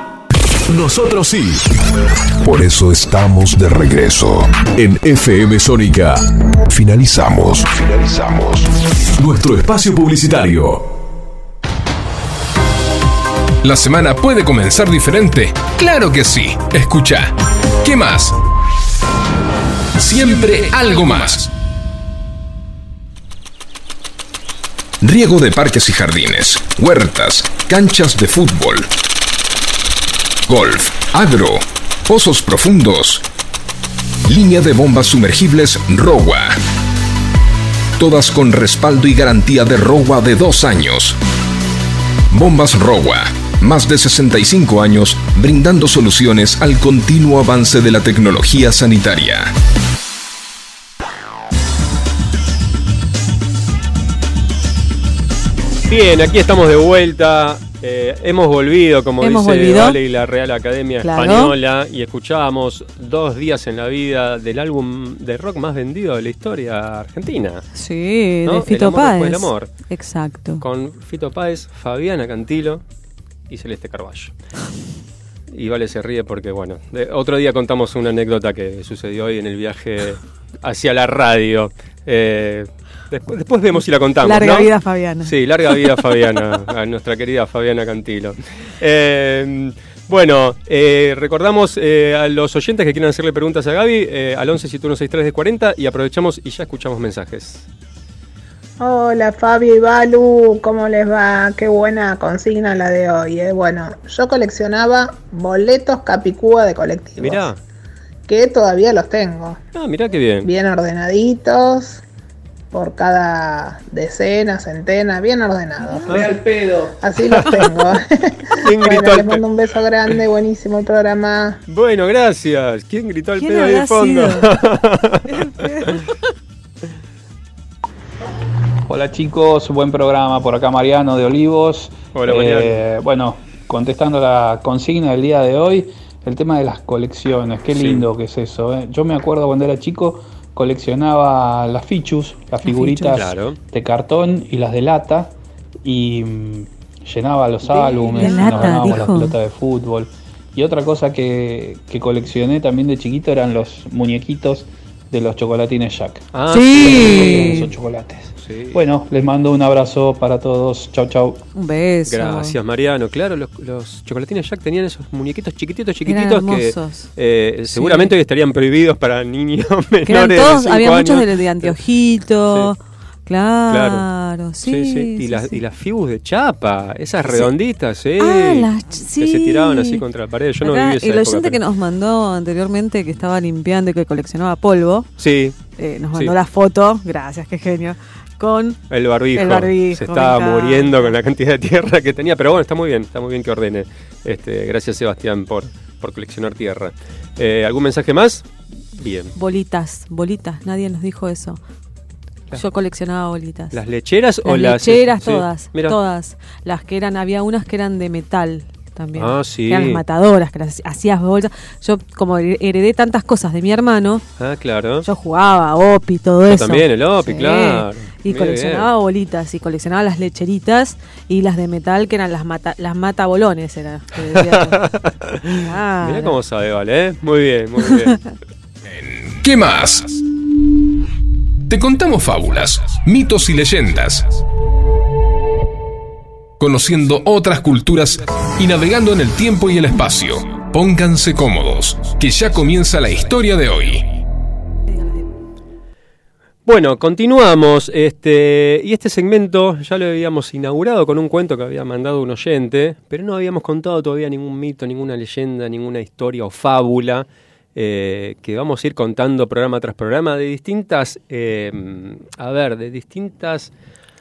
Nosotros sí. Por eso estamos de regreso. En FM Sónica Finalizamos. Finalizamos. nuestro espacio publicitario. ¿La semana puede comenzar diferente? Claro que sí. Escucha. ¿Qué más? Siempre algo más. Riego de parques y jardines, huertas, canchas de fútbol, golf, agro, pozos profundos, línea de bombas sumergibles ROWA. Todas con respaldo y garantía de ROWA de dos años. Bombas ROWA, más de 65 años brindando soluciones al continuo avance de la tecnología sanitaria. Bien, aquí estamos de vuelta. Eh, hemos volvido, como Hemos dice volvido. Vale y la Real Academia Claro. Española, y escuchábamos dos días en la vida del álbum de rock más vendido de la historia argentina. Sí, ¿no? de Fito El amor Páez. del amor. Exacto. Con Fito Páez, Fabiana Cantilo y Celeste Carballo. Y Vale se ríe porque, bueno, de- otro día contamos una anécdota que sucedió hoy en el viaje hacia la radio. Eh, después, después vemos si la contamos. Larga ¿no? vida, Fabiana. Sí, larga vida [LAUGHS] Fabiana, a nuestra querida Fabiana Cantilo. Eh, bueno, eh, recordamos eh, a los oyentes que quieran hacerle preguntas a Gaby eh, al 11 7163 de 40 y aprovechamos y ya escuchamos mensajes. Hola Fabio y Balu, ¿cómo les va? Qué buena consigna la de hoy. eh. Bueno, yo coleccionaba boletos Capicúa de colectivos, Mirá, que todavía los tengo, ah, mirá qué bien. bien ordenaditos. Por cada decena, centena, bien ordenados. Ve al pedo. Así los tengo. [LAUGHS] ¿Quién gritó bueno, al les mando un beso grande, buenísimo el programa. Bueno, gracias. ¿Quién gritó al ¿Quién pedo ahí de fondo? [LAUGHS] Hola chicos, buen programa por acá Mariano de Olivos. Hola. Eh, bueno, contestando la consigna del día de hoy, el tema de las colecciones, qué Sí. lindo que es eso. eh. Yo me acuerdo cuando era chico coleccionaba las fichus, las figuritas fichus. Claro. de cartón y las de lata y mm, llenaba los De álbumes, lata, nos ganábamos las pelotas de fútbol. Y otra cosa que, que coleccioné también de chiquito eran los muñequitos de los chocolatines Jack. Ah, Sí. Esos chocolates. Bueno, les mando un abrazo para todos. Chau, chau. Un beso. Gracias, Mariano. Claro, los, los chocolatines Jack tenían esos muñequitos chiquititos, chiquititos que eh, seguramente hoy estarían prohibidos para niños menores [LAUGHS] Que eran de todos, cinco había muchos de, de anteojito. Claro, sí. Sí, sí. Y, sí, las, sí. y las fibus de chapa, esas redonditas, sí. Ah, las- Que se tiraban así contra la pared. Yo no Acá, viví esa el época, oyente que pero- nos mandó anteriormente que estaba limpiando y que coleccionaba polvo, Sí. eh, nos mandó sí. la foto, gracias, qué genio, con El barbijo. El barbijo, Se estaba muriendo con la cantidad de tierra que tenía. Pero bueno, está muy bien, está muy bien que ordene. Este, gracias, Sebastián, por, por coleccionar tierra. Eh, ¿Algún mensaje más? Bien. bolitas, bolitas, nadie nos dijo eso. Yo coleccionaba bolitas. ¿Las lecheras o Las las.? lecheras, todas, todas. Las que eran, había unas que eran de metal también. Ah, sí. Que eran las matadoras, que las hacías bolsas. Yo, como heredé tantas cosas de mi hermano, Ah, claro. yo jugaba OPI, todo Yo eso. también, el OPI, Sí. claro. Y Muy coleccionaba bolitas y coleccionaba las lecheritas y las de metal que eran las mata, las matabolones. Era. [LAUGHS] Mirá cómo sabe, vale, ¿eh? Muy bien, muy bien. [LAUGHS] ¿Qué más? Te contamos fábulas, mitos y leyendas. Conociendo otras culturas y navegando en el tiempo y el espacio. Pónganse cómodos, que ya comienza la historia de hoy. Bueno, continuamos. Este, y este segmento ya lo habíamos inaugurado con un cuento que había mandado un oyente, pero no habíamos contado todavía ningún mito, ninguna leyenda, ninguna historia o fábula eh, que vamos a ir contando programa tras programa de distintas, eh, a ver, de distintas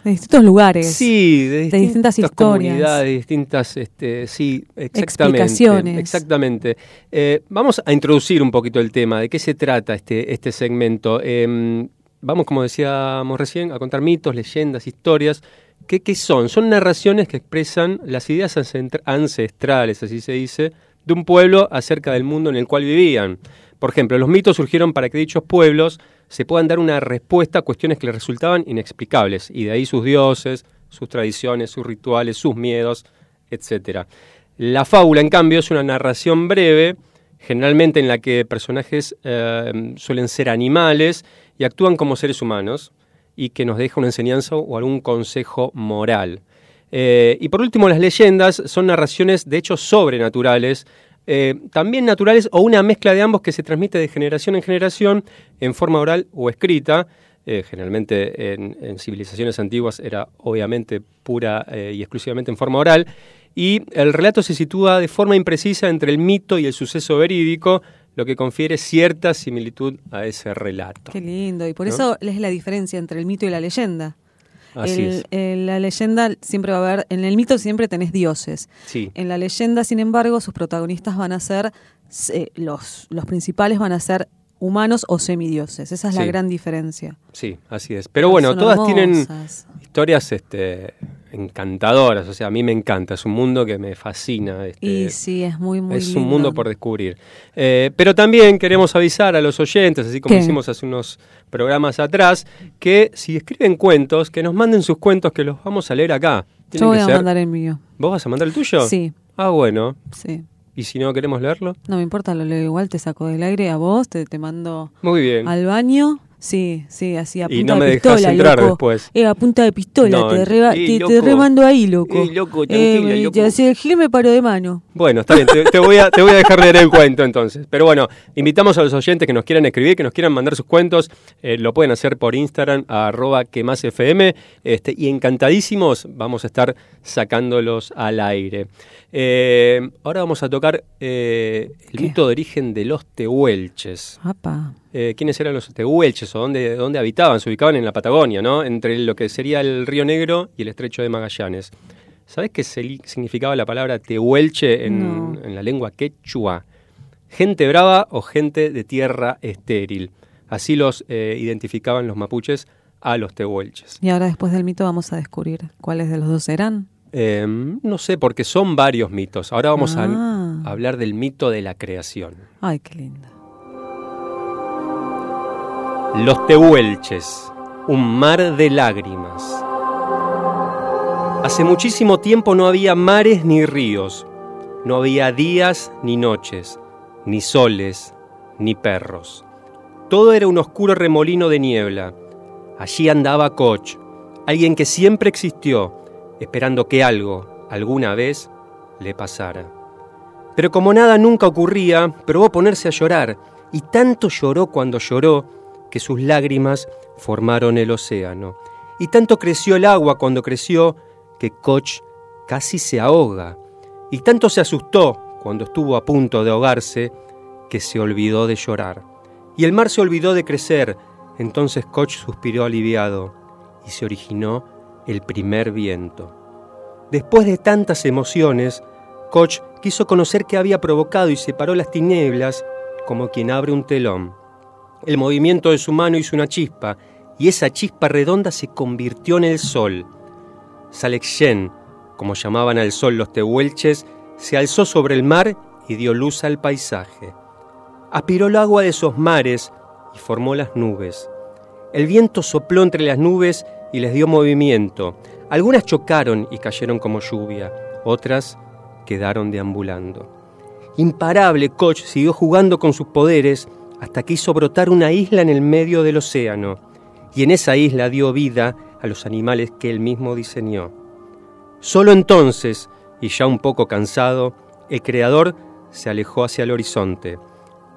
De distintos lugares. Sí, de, de distintas historias. comunidades, distintas, este, sí, exactamente. Explicaciones. Exactamente. Eh, vamos a introducir un poquito el tema, de qué se trata este, este segmento. Eh, vamos, como decíamos recién, a contar mitos, leyendas, historias. ¿Qué, qué son? Son narraciones que expresan las ideas ancestra- ancestrales, así se dice, de un pueblo acerca del mundo en el cual vivían. Por ejemplo, los mitos surgieron para que dichos pueblos se puedan dar una respuesta a cuestiones que les resultaban inexplicables, y de ahí sus dioses, sus tradiciones, sus rituales, sus miedos, etc. La fábula, en cambio, es una narración breve, generalmente en la que personajes eh, suelen ser animales y actúan como seres humanos, y que nos deja una enseñanza o algún consejo moral. Eh, y por último, las leyendas son narraciones de hechos sobrenaturales, eh, también naturales o una mezcla de ambos que se transmite de generación en generación en forma oral o escrita. Eh, generalmente en, en civilizaciones antiguas era obviamente pura eh, y exclusivamente en forma oral. Y el relato se sitúa de forma imprecisa entre el mito y el suceso verídico, lo que confiere cierta similitud a ese relato. Qué lindo. Y por ¿No? eso es la diferencia entre el mito y la leyenda. Así El- es. el- la leyenda siempre va a haber, en el mito siempre tenés dioses. Sí. En la leyenda, sin embargo, sus protagonistas van a ser, eh, los, los principales van a ser humanos o semidioses. Esa es la gran diferencia. Sí, así es. Pero bueno, todas tienen historias este, encantadoras. O sea, a mí me encanta. Es un mundo que me fascina. este, Y sí, es muy, muy es lindo. un mundo por descubrir. Eh, pero también queremos avisar a los oyentes, así como ¿Qué? hicimos hace unos programas atrás, que si escriben cuentos, que nos manden sus cuentos que los vamos a leer acá. Tienen Yo voy a ser- mandar el mío. ¿Vos vas a mandar el tuyo? Sí. Ah, bueno. Sí. ¿Y si no queremos leerlo? No me importa, lo leo igual, te saco del aire a vos, te, te mando Muy bien. al baño. Sí, sí, así a Y punta no me de dejás pistola, entrar loco. después. Eh, a punta de pistola, No, te, reba- eh, te, te remando ahí, loco. Eh, loco, tranquila, Eh, loco. ya, si el gil me paró de mano. Bueno, está bien, te, te voy a, te voy a dejar leer el [LAUGHS] cuento entonces. Pero bueno, invitamos a los oyentes que nos quieran escribir, que nos quieran mandar sus cuentos. eh, lo pueden hacer por Instagram, a arroba que más FM. Este, y encantadísimos vamos a estar sacándolos al aire. Eh, ahora vamos a tocar eh, el mito de origen de los tehuelches. Eh, ¿Quiénes eran los tehuelches o dónde, dónde habitaban? Se ubicaban en la Patagonia, ¿no? Entre lo que sería el Río Negro y el Estrecho de Magallanes. ¿Sabes qué significaba la palabra tehuelche en, No. en la lengua quechua? Gente brava o gente de tierra estéril. Así los identificaban los mapuches a los tehuelches. Y ahora después del mito vamos a descubrir cuáles de los dos eran. Eh, no sé, porque son varios mitos. Ahora vamos a- Ah. a hablar del mito de la creación. Ay, qué lindo. Los Tehuelches, un mar de lágrimas. Hace muchísimo tiempo no había mares ni ríos, no había días ni noches, ni soles ni perros. Todo era un oscuro remolino de niebla. Allí andaba Koch, alguien que siempre existió, esperando que algo, alguna vez, le pasara. Pero como nada nunca ocurría, probó ponerse a llorar, y tanto lloró cuando lloró que sus lágrimas formaron el océano. Y tanto creció el agua cuando creció que Koch casi se ahoga. Y tanto se asustó cuando estuvo a punto de ahogarse que se olvidó de llorar. Y el mar se olvidó de crecer. Entonces Koch suspiró aliviado y se originó el primer viento. Después de tantas emociones, Koch quiso conocer qué había provocado y separó las tinieblas como quien abre un telón. El movimiento de su mano hizo una chispa, y esa chispa redonda se convirtió en el sol. Salexyen, como llamaban al sol los tehuelches, se alzó sobre el mar y dio luz al paisaje. Aspiró el agua de esos mares y formó las nubes. El viento sopló entre las nubes y les dio movimiento. Algunas chocaron y cayeron como lluvia, otras quedaron deambulando. Imparable, Koch siguió jugando con sus poderes hasta que hizo brotar una isla en el medio del océano, y en esa isla dio vida a los animales que él mismo diseñó. Solo entonces, y ya un poco cansado, el creador se alejó hacia el horizonte.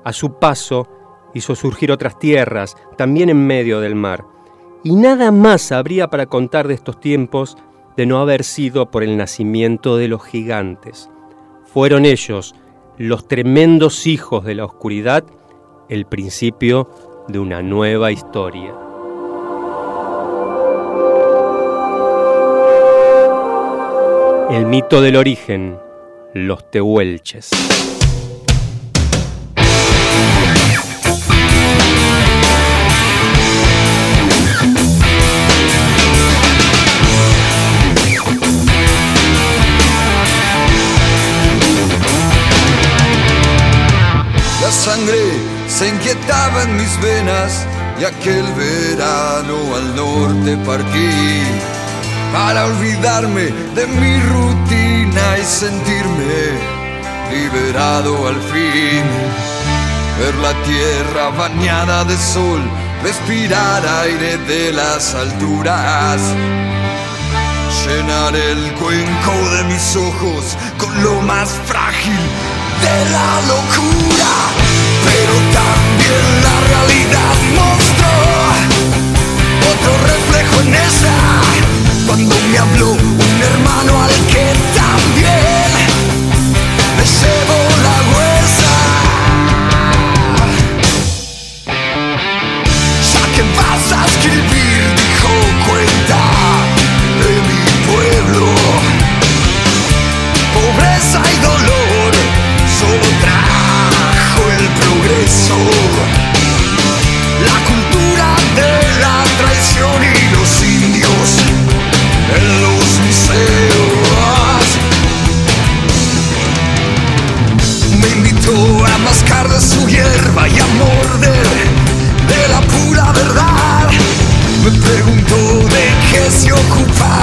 A su paso hizo surgir otras tierras, también en medio del mar. Y nada más habría para contar de estos tiempos de no haber sido por el nacimiento de los gigantes. Fueron ellos, los tremendos hijos de la oscuridad, el principio de una nueva historia. El mito del origen, los tehuelches. Y aquel verano al norte partí para olvidarme de mi rutina y sentirme liberado al fin. Ver la tierra bañada de sol, respirar aire de las alturas. Llenar el cuenco de mis ojos con lo más frágil de la locura. Pero también la realidad mostró otro reflejo en esa. Cuando me habló un hermano al que también me llevó la huesa. Ya que vas a escribir, dijo cuenta de mi pueblo. me preguntó de qué se ocupaba.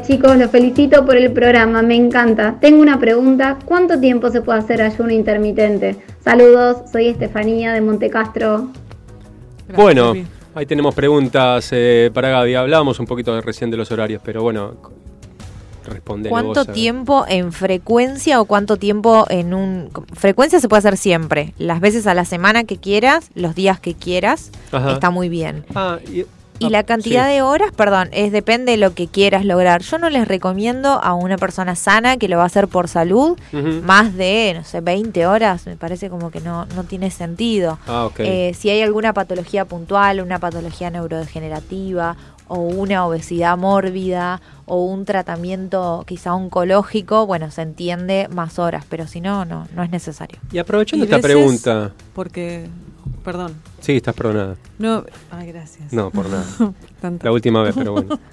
Hola chicos, los felicito por el programa, me encanta. Tengo una pregunta, ¿cuánto tiempo se puede hacer ayuno intermitente? Saludos, soy Estefanía de Montecastro. Bueno, ahí tenemos preguntas eh, para Gaby. Hablábamos un poquito de- recién de los horarios, pero bueno, responde. ¿Cuánto tiempo en frecuencia o cuánto tiempo en un... Frecuencia se puede hacer siempre, las veces a la semana que quieras, los días que quieras, Ajá. está muy bien. Ah, y, Y la cantidad sí. de horas, perdón, es depende de lo que quieras lograr. Yo no les recomiendo a una persona sana que lo va a hacer por salud más de, no sé, 20 horas, me parece como que no, no tiene sentido. Ah, ok. Eh, si hay alguna patología puntual, una patología neurodegenerativa o una obesidad mórbida o un tratamiento quizá oncológico, bueno, se entiende más horas, pero si no, no, no es necesario. Y aprovechando Y esta pregunta. Porque, perdón. Sí, estás perdonada. No, ay, gracias. No, por nada. [LAUGHS] Tanto. La última vez, pero bueno. [LAUGHS]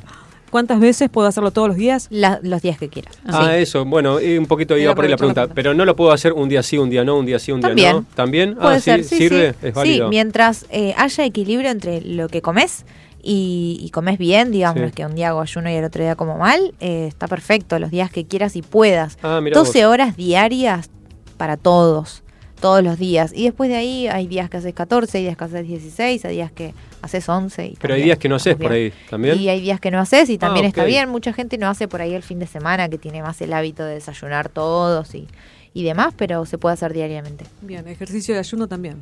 ¿Cuántas veces puedo hacerlo todos los días? los días que quieras. Ah, eso, bueno, y un poquito iba por ahí la la pregunta. Pero no lo puedo hacer un día sí, un día no, un día sí, un día También. no. ¿También? Puede ah, ser, sí, sí, sirve, sí. es válido. Sí, mientras eh, haya equilibrio entre lo que comes y, y comes bien, digamos, Sí. que un día hago ayuno y el otro día como mal, eh, está perfecto, los días que quieras y puedas. Ah, mirá 12 vos. horas diarias para todos, todos los días. Y después de ahí hay días que haces 14, hay días que haces 16, hay días que haces 11. Y Pero hay también días que no haces por ahí también. Y hay días que no haces y también Ah, está ok. bien. Mucha gente no hace por ahí el fin de semana, que tiene más el hábito de desayunar todos y, y demás, pero se puede hacer diariamente. Bien, ejercicio de ayuno también.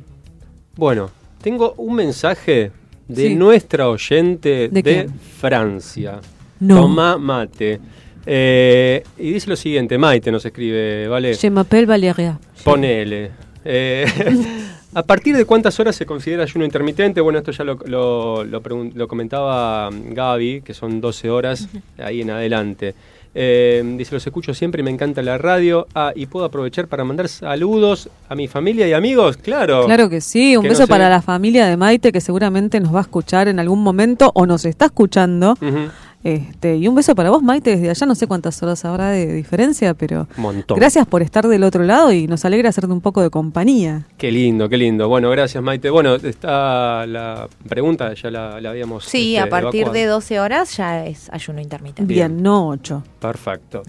Bueno, tengo un mensaje de Sí. nuestra oyente ¿De? Francia. No. Tomá mate. Eh, y dice lo siguiente, Maite nos escribe, ¿vale? Je m'appelle Valeria. Ponele. Eh, [LAUGHS] ¿A partir de cuántas horas se considera ayuno intermitente? Bueno, esto ya lo, lo- lo pregun- lo comentaba mm, Gaby, que son 12 horas ahí en adelante. Eh, dice, los escucho siempre y me encanta la radio. Ah, y puedo aprovechar para mandar saludos a mi familia y amigos, claro. Claro que sí, un Que no beso sé- para la familia de Maite que seguramente nos va a escuchar en algún momento o nos está escuchando. Ujú. Este, y un beso para vos, Maite, desde allá. No sé cuántas horas habrá de diferencia, pero Montón. gracias por estar del otro lado y nos alegra hacerte un poco de compañía. Qué lindo, qué lindo. Bueno, gracias Maite. Bueno, está la pregunta, ya la, la habíamos Sí, este, a partir evacuado. de 12 horas ya es ayuno intermitente. Bien, no ocho. Perfecto.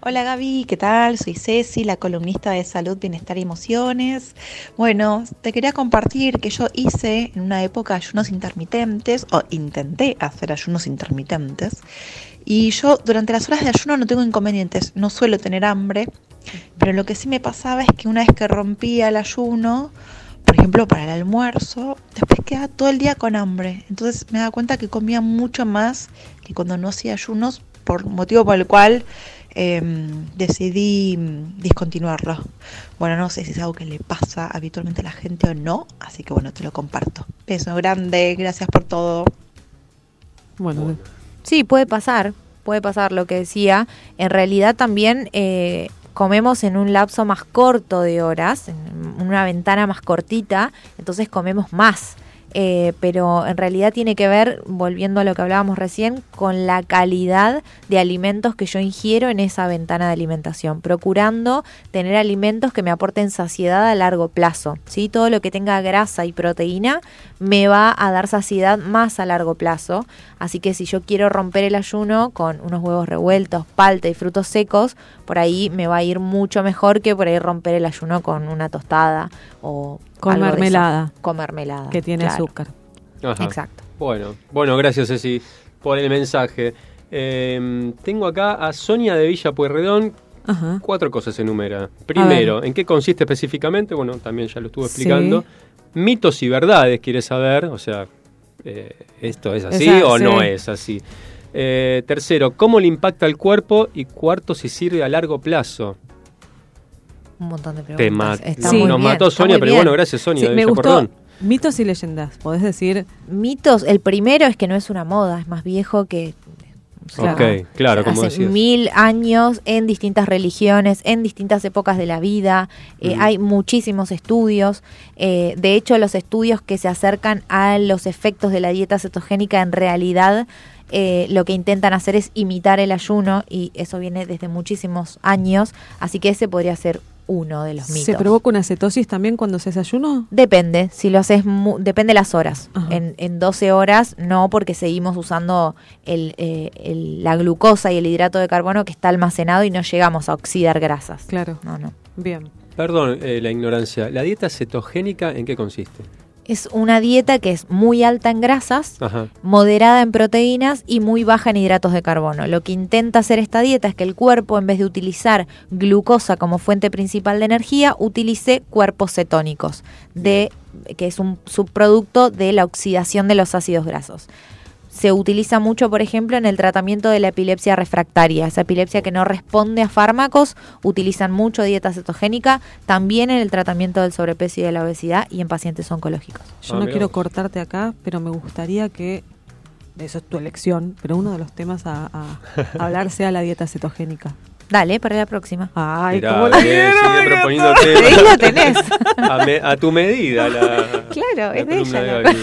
Hola Gaby, ¿qué tal? Soy Ceci, la columnista de Salud, Bienestar y Emociones. Bueno, te quería compartir que yo hice en una época ayunos intermitentes, o intenté hacer ayunos intermitentes, y yo durante las horas de ayuno no tengo inconvenientes, no suelo tener hambre, pero lo que sí me pasaba es que una vez que rompía el ayuno, por ejemplo, para el almuerzo, después quedaba todo el día con hambre. Entonces me daba cuenta que comía mucho más que cuando no hacía ayunos, por motivo por el cual eh, decidí mm, discontinuarlo. Bueno, no sé si es algo que le pasa habitualmente a la gente o no, así que bueno, te lo comparto. Beso grande, gracias por todo. Bueno, Sí, puede pasar, puede pasar lo que decía. En realidad también eh, comemos en un lapso más corto de horas, en una ventana más cortita, entonces comemos más. Eh, pero en realidad tiene que ver, volviendo a lo que hablábamos recién, con la calidad de alimentos que yo ingiero en esa ventana de alimentación, procurando tener alimentos que me aporten saciedad a largo plazo. ¿sí? Todo lo que tenga grasa y proteína me va a dar saciedad más a largo plazo. Así que si yo quiero romper el ayuno con unos huevos revueltos, palta y frutos secos, por ahí me va a ir mucho mejor que por ahí romper el ayuno con una tostada o Con algo de eso. mermelada. Con mermelada. Que tiene claro. azúcar. Ajá. Exacto. Bueno, bueno, gracias Ceci por el mensaje. Eh, tengo acá a Sonia de Villa Pueyrredón. Ajá. Cuatro cosas enumera. Primero, ¿en qué consiste específicamente? Bueno, también ya lo estuve explicando. Mitos y verdades, quiere saber. O sea, eh, ¿esto es así o sí. no es así? Eh, tercero, ¿cómo le impacta al cuerpo? Y cuarto, si sirve a largo plazo. Un montón de preguntas. Te Está Sí. muy nos bien, mató Sonia, muy pero bien. bueno, gracias Sonia. Me gustó. Pueyrredón. Mitos y leyendas. Podés decir. Mitos, el primero es que no es una moda, es más viejo que Ok, claro, como hace decías. mil años en distintas religiones, en distintas épocas de la vida. Eh. Hay muchísimos estudios. eh, de hecho, los estudios que se acercan a los efectos de la dieta cetogénica en realidad eh, lo que intentan hacer es imitar el ayuno y eso viene desde muchísimos años. Así que ese podría ser uno de los mitos. ¿Se provoca una cetosis también cuando se hace ayuno? Depende, si lo haces, mu- depende las horas. En, en 12 horas no, porque seguimos usando el, eh, el- la glucosa y el hidrato de carbono que está almacenado y no llegamos a oxidar grasas. Claro. No, no. Bien. Perdón eh, la ignorancia. ¿La dieta cetogénica en qué consiste? Es una dieta que es muy alta en grasas, Ajá. moderada en proteínas y muy baja en hidratos de carbono. Lo que intenta hacer esta dieta es que el cuerpo, en vez de utilizar glucosa como fuente principal de energía, utilice cuerpos cetónicos, de, que es un subproducto de la oxidación de los ácidos grasos. Se utiliza mucho, por ejemplo, en el tratamiento de la epilepsia refractaria, esa epilepsia que no responde a fármacos, utilizan mucho dieta cetogénica, también en el tratamiento del sobrepeso y de la obesidad y en pacientes oncológicos. Yo no quiero cortarte acá, pero me gustaría que, eso es tu elección, pero uno de los temas a, a [LAUGHS] hablar sea la dieta cetogénica. Dale, para la próxima. Ay, Mirá, cómo la bien, temas. Ahí lo tenés. A, me- a tu medida la, [LAUGHS] Claro, la es de ella, de ¿no? Gaby.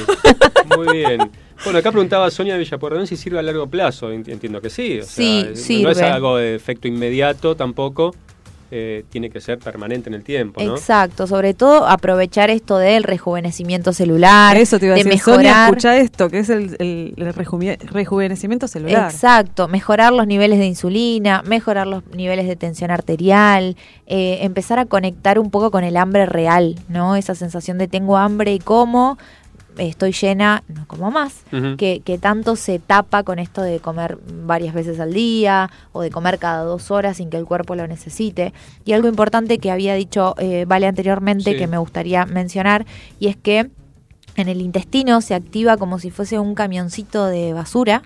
Muy bien. Bueno, acá preguntaba Sonia de Villapuerredón si sirve a largo plazo. Ent- Entiendo que sí. O Sí, sea, No es algo de efecto inmediato tampoco. eh, tiene que ser permanente en el tiempo, ¿no? Exacto, sobre todo aprovechar esto del rejuvenecimiento celular, Eso te iba a de decir, Sonia, mejorar. escucha esto, que es el, el- el rejuve- rejuvenecimiento celular. Exacto, mejorar los niveles de insulina, mejorar los niveles de tensión arterial, eh, empezar a conectar un poco con el hambre real, ¿no? Esa sensación de tengo hambre y como, estoy llena, no como más, que, que tanto se tapa con esto de comer varias veces al día o de comer cada dos horas sin que el cuerpo lo necesite. Y algo importante que había dicho eh, Vale anteriormente Sí. que me gustaría mencionar, y es que en el intestino se activa como si fuese un camioncito de basura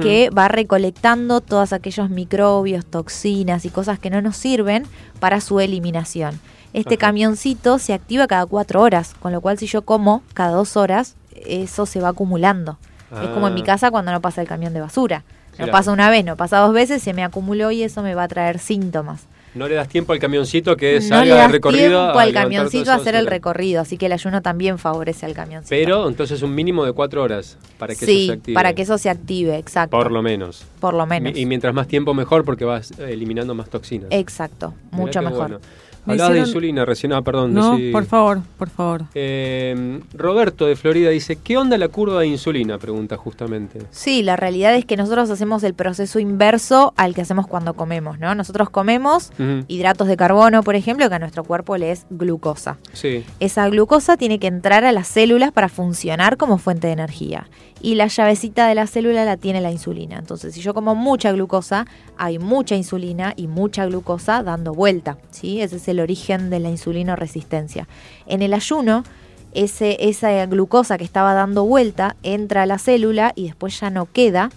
que va recolectando todos aquellos microbios, toxinas y cosas que no nos sirven para su eliminación. Este Ajá. camioncito se activa cada cuatro horas, con lo cual si yo como cada dos horas, eso se va acumulando. Es como en mi Ah. casa cuando no pasa el camión de basura. No Claro. pasa una vez, no pasa dos veces, se me acumuló y eso me va a traer síntomas. No le das tiempo al camioncito que no salga le del das recorrido. tiempo al camioncito a hacer el recorrido, así que el ayuno también favorece al camioncito. Pero entonces un mínimo de cuatro horas para que sí, eso se active. para que eso se active, exacto. Por lo menos. Por lo menos. Y mientras más tiempo mejor porque vas eliminando más toxinas. Exacto, Mirá mucho mejor. bueno. Hablabas de insulina recién, ah, perdón. No, decí- por favor, por favor. Eh, Roberto de Florida dice, ¿qué onda la curva de insulina? Pregunta justamente. Sí, la realidad es que nosotros hacemos el proceso inverso al que hacemos cuando comemos, ¿no? Nosotros comemos hidratos de carbono, por ejemplo, que a nuestro cuerpo le es glucosa. Sí. Esa glucosa tiene que entrar a las células para funcionar como fuente de energía. Y la llavecita de la célula la tiene la insulina. Entonces, si yo como mucha glucosa, hay mucha insulina y mucha glucosa dando vuelta. ¿sí? Ese es el origen de la insulino resistencia. En el ayuno, ese, esa glucosa que estaba dando vuelta entra a la célula y después ya no queda.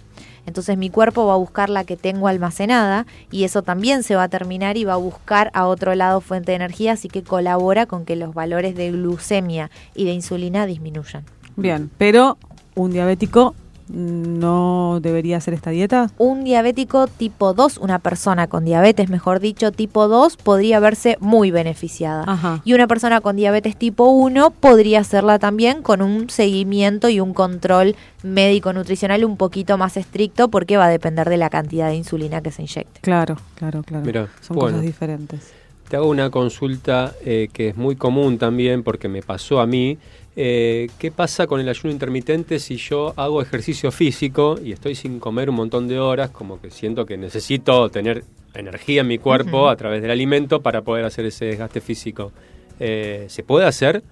Entonces mi cuerpo va a buscar la que tengo almacenada y eso también se va a terminar y va a buscar a otro lado fuente de energía, así que colabora con que los valores de glucemia y de insulina disminuyan. Bien, pero un diabético no debería hacer esta dieta? Un diabético tipo 2, una persona con diabetes, mejor dicho, tipo 2, podría verse muy beneficiada. Ajá. Y una persona con diabetes tipo 1 podría hacerla también con un seguimiento y un control médico-nutricional un poquito más estricto porque va a depender de la cantidad de insulina que se inyecte. Claro, claro, claro. Mirá, Son bueno. cosas diferentes. Te hago una consulta eh, que es muy común también porque me pasó a mí. Eh, ¿Qué pasa con el ayuno intermitente si yo hago ejercicio físico y estoy sin comer un montón de horas? Como que siento que necesito tener energía en mi cuerpo a través del alimento para poder hacer ese desgaste físico. Eh, ¿Se puede hacer?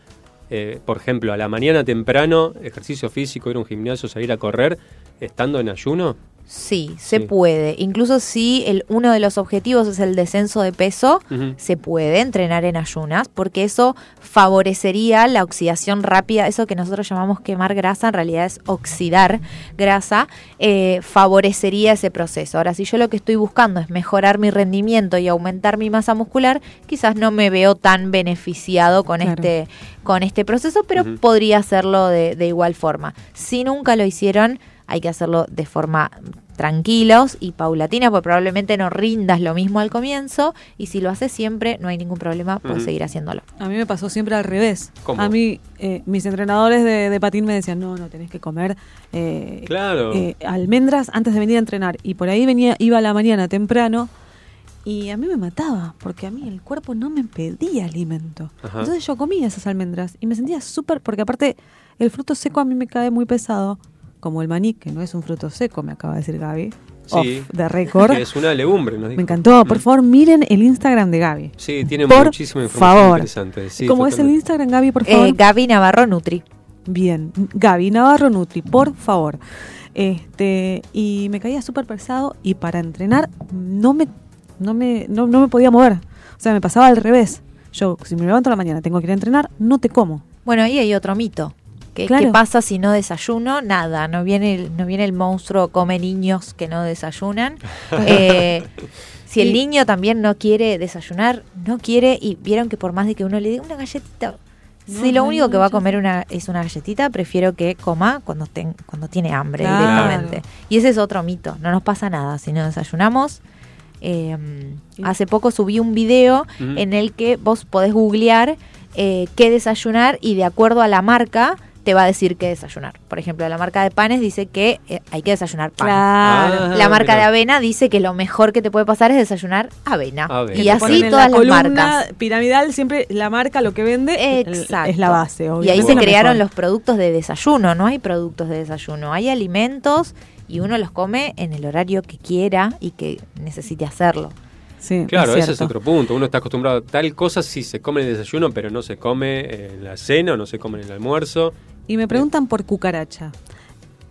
Eh, por ejemplo, a la mañana temprano, ejercicio físico, ir a un gimnasio, salir a correr, estando en ayuno. Sí, se puede. Incluso si el, uno de los objetivos es el descenso de peso, se puede entrenar en ayunas porque eso favorecería la oxidación rápida, eso que nosotros llamamos quemar grasa, en realidad es oxidar grasa, eh, favorecería ese proceso. Ahora, si yo lo que estoy buscando es mejorar mi rendimiento y aumentar mi masa muscular, quizás no me veo tan beneficiado con Claro. este con este proceso, pero podría hacerlo de, de igual forma. Si nunca lo hicieron, hay que hacerlo de forma tranquilos y paulatina, porque probablemente no rindas lo mismo al comienzo, y si lo haces siempre, no hay ningún problema, puedes seguir haciéndolo. A mí me pasó siempre al revés. ¿Cómo? A mí, eh, mis entrenadores de, de patín me decían, no, no, tenés que comer eh, Claro. eh, almendras antes de venir a entrenar. Y por ahí venía, iba a la mañana temprano y a mí me mataba, porque a mí el cuerpo no me pedía alimento. Ajá. Entonces yo comía esas almendras y me sentía súper, porque aparte el fruto seco a mí me cae muy pesado, como el maní, que no es un fruto seco, me acaba de decir Gaby. Sí. Off record. Que [LAUGHS] es una legumbre, nos dijo. Me encantó. Por favor, miren el Instagram de Gaby. Sí, tiene Por muchísima información favor. interesante. Sí, ¿Cómo es el. Instagram, Gaby, por favor? Eh, Gaby Navarro Nutri. Bien, Gaby Navarro Nutri, por favor. Este, y me caía súper pesado y para entrenar no me, no, me, no, no me podía mover. O sea, me pasaba al revés. Yo, si me levanto a la mañana, tengo que ir a entrenar, no te como. Bueno, ahí hay otro mito. ¿Qué, Claro. qué pasa si no desayuno? Nada, no viene el, no viene el monstruo come niños que no desayunan. [LAUGHS] Eh, si el niño también no quiere desayunar, no quiere, y vieron que por más de que uno le dé una galletita, No, si lo no, único no, que va a comer una, es una galletita, prefiero que coma cuando, ten- cuando tiene hambre Claro. directamente. Y ese es otro mito, no nos pasa nada si no desayunamos. Eh, hace poco subí un video en el que vos podés googlear eh, qué desayunar y de acuerdo a la marca te va a decir qué desayunar. Por ejemplo, la marca de panes dice que eh, hay que desayunar pan. Claro. Ah, La marca de avena dice que lo mejor que te puede pasar es desayunar avena. Avena. Y así todas la las marcas. piramidal, siempre la marca lo que vende Exacto. es la base. Y ahí obviamente se crearon mejor. los productos de desayuno. No hay productos de desayuno, hay alimentos y uno los come en el horario que quiera y que necesite hacerlo. Sí, Claro, es ese es otro punto. Uno está acostumbrado a tal cosa si se come en el desayuno, pero no se come en la cena o no se come en el almuerzo. Y me preguntan por cucaracha.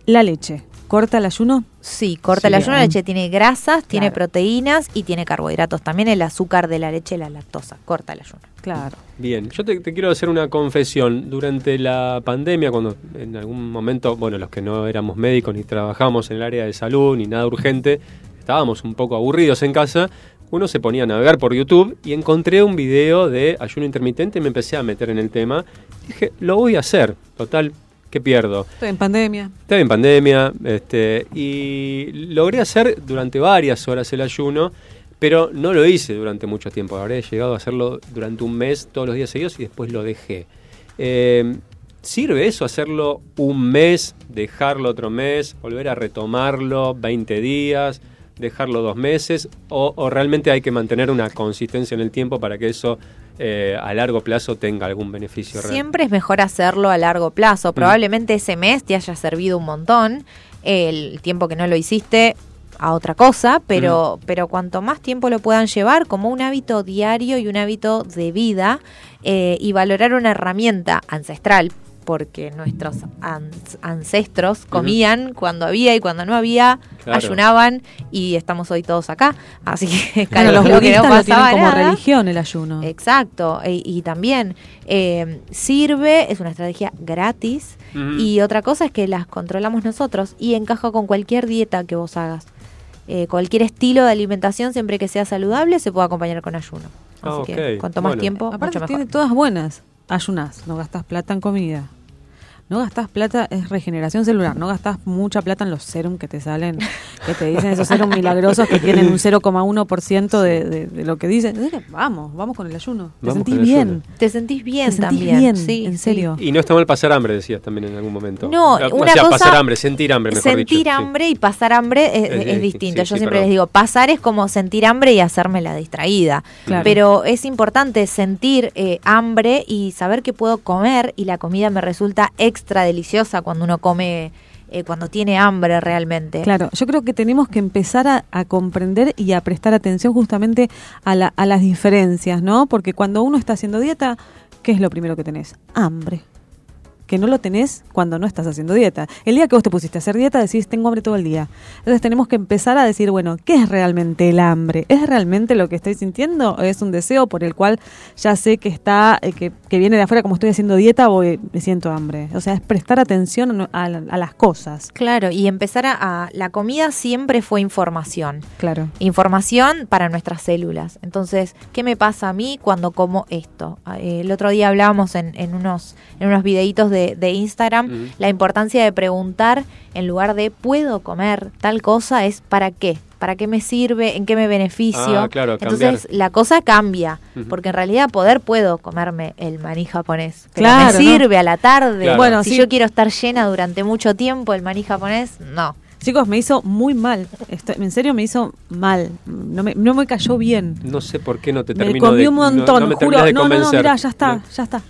La leche, ¿corta el ayuno? Sí, corta Sí. el ayuno, la leche tiene grasas, tiene proteínas y tiene carbohidratos. También el azúcar de la leche, la lactosa, corta el ayuno. Claro. Bien, yo te, te quiero hacer una confesión. Durante la pandemia, cuando en algún momento, bueno, los que no éramos médicos ni trabajábamos en el área de salud ni nada urgente, estábamos un poco aburridos en casa, uno se ponía a navegar por YouTube y encontré un video de ayuno intermitente y me empecé a meter en el tema. Dije, lo voy a hacer, total, ¿qué pierdo? Estoy en pandemia. Estaba en pandemia este, y logré hacer durante varias horas el ayuno, pero no lo hice durante mucho tiempo. Habré llegado a hacerlo durante un mes todos los días seguidos y después lo dejé. Eh, ¿Sirve eso hacerlo un mes, dejarlo otro mes, volver a retomarlo 20 días, dejarlo dos meses? ¿O, o realmente hay que mantener una consistencia en el tiempo para que eso eh, a largo plazo tenga algún beneficio real? Siempre es mejor hacerlo a largo plazo. Probablemente ese mes te haya servido un montón. El tiempo que no lo hiciste a otra cosa, pero, pero cuanto más tiempo lo puedan llevar como un hábito diario y un hábito de vida eh, y valorar una herramienta ancestral, porque nuestros an- ancestros comían cuando había y cuando no había, Claro. ayunaban y estamos hoy todos acá. Así que Claro, los que no lo pasaba como nada. religión el ayuno. Exacto, y, y también eh, sirve, es una estrategia gratis y otra cosa es que las controlamos nosotros y encaja con cualquier dieta que vos hagas. Eh, cualquier estilo de alimentación, siempre que sea saludable, se puede acompañar con ayuno. Así Ah, que cuanto más Bueno. tiempo, Aparte mucho mejor. tiene todas buenas. Ayunás, no gastas plata en comida. No gastás plata, es regeneración celular, no gastás mucha plata en los serum que te salen, que te dicen esos serum milagrosos que tienen un 0,1% de, de, de lo que dicen. Vamos, vamos con el ayuno. Te Vamos sentís bien. ayuno. Te sentís bien Te sentís también. bien, sí, en sí. serio. Y no está mal pasar hambre, decías también en algún momento. No, O sea, una pasar cosa- hambre, sentir hambre, mejor sentir dicho. sí. hambre y pasar hambre es, Es es distinto, sí, Yo sí, siempre perdón. les digo, pasar es como sentir hambre y hacerme la distraída. Claro. Pero es importante sentir eh, hambre y saber que puedo comer y la comida me resulta extra deliciosa cuando uno come, eh, cuando tiene hambre realmente. Claro, yo creo que tenemos que empezar a, comprender y a prestar atención justamente a, la- a las diferencias, ¿no? Porque cuando uno está haciendo dieta, ¿qué es lo primero que tenés? Hambre. Que no lo tenés cuando no estás haciendo dieta. El día que vos te pusiste a hacer dieta decís, tengo hambre todo el día. Entonces tenemos que empezar a decir, bueno, ¿qué es realmente el hambre? ¿Es realmente lo que estoy sintiendo? ¿O es un deseo por el cual ya sé que está, eh, que, que viene de afuera, como estoy haciendo dieta, voy, me siento hambre? O sea, es prestar atención a, a- a las cosas. Claro, y empezar a, a- La comida siempre fue información. Claro. Información para nuestras células. Entonces, ¿qué me pasa a mí cuando como esto? Ah, eh, El otro día hablábamos en, en unos, en unos videitos de, de Instagram la importancia de preguntar en lugar de ¿puedo comer tal cosa? es ¿para qué? ¿Para qué me sirve? ¿En qué me beneficio? Ah, claro, Entonces cambiar. la cosa cambia, porque en realidad poder puedo comerme el maní japonés. Pero Claro, me ¿no? sirve a la tarde. Claro. Bueno, si sí. yo quiero estar llena durante mucho tiempo, el maní japonés, no. Chicos, me hizo muy mal. En serio, me hizo mal. No me, no me cayó bien. No sé por qué no te Me termino comí de un no- montón, no, me juro. de no, no, no, convencer. mira, ya está, ya está.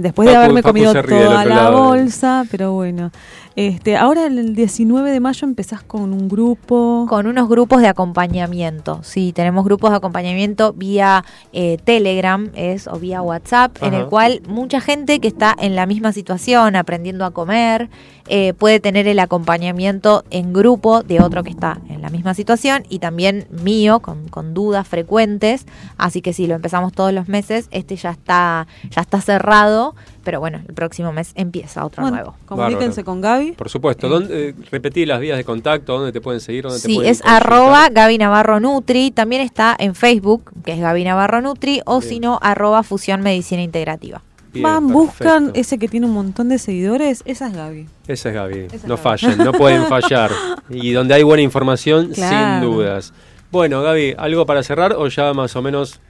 Después de haberme comido toda la lado. bolsa, pero bueno. Este, ahora el 19 de mayo empezás con un grupo. Con unos grupos de acompañamiento. Sí, tenemos grupos de acompañamiento vía eh, Telegram es, o vía WhatsApp, en el cual mucha gente que está en la misma situación, aprendiendo a comer, eh, puede tener el acompañamiento en grupo de otro que está en la misma situación y también mío, con, con dudas frecuentes. Así que sí, lo empezamos todos los meses. Este ya está, ya está cerrado, pero bueno, el próximo mes empieza otro Bueno, nuevo. comuníquense Bárbaro. con Gaby. Por supuesto. ¿Dónde, eh, repetí las vías de contacto, dónde te pueden seguir, dónde te Sí, pueden es consultar? arroba Gaby Navarro Nutri. También está en Facebook, que es Gaby Navarro Nutri, o si no, arroba Fusión Medicina Integrativa. Bien, Van, perfecto. buscan ese que tiene un montón de seguidores. Esa es Gaby. Esa es Gaby. Esa es no Gaby. fallan, no pueden fallar. [LAUGHS] Y donde hay buena información, Claro. sin dudas. Bueno, Gaby, ¿algo para cerrar o ya más o menos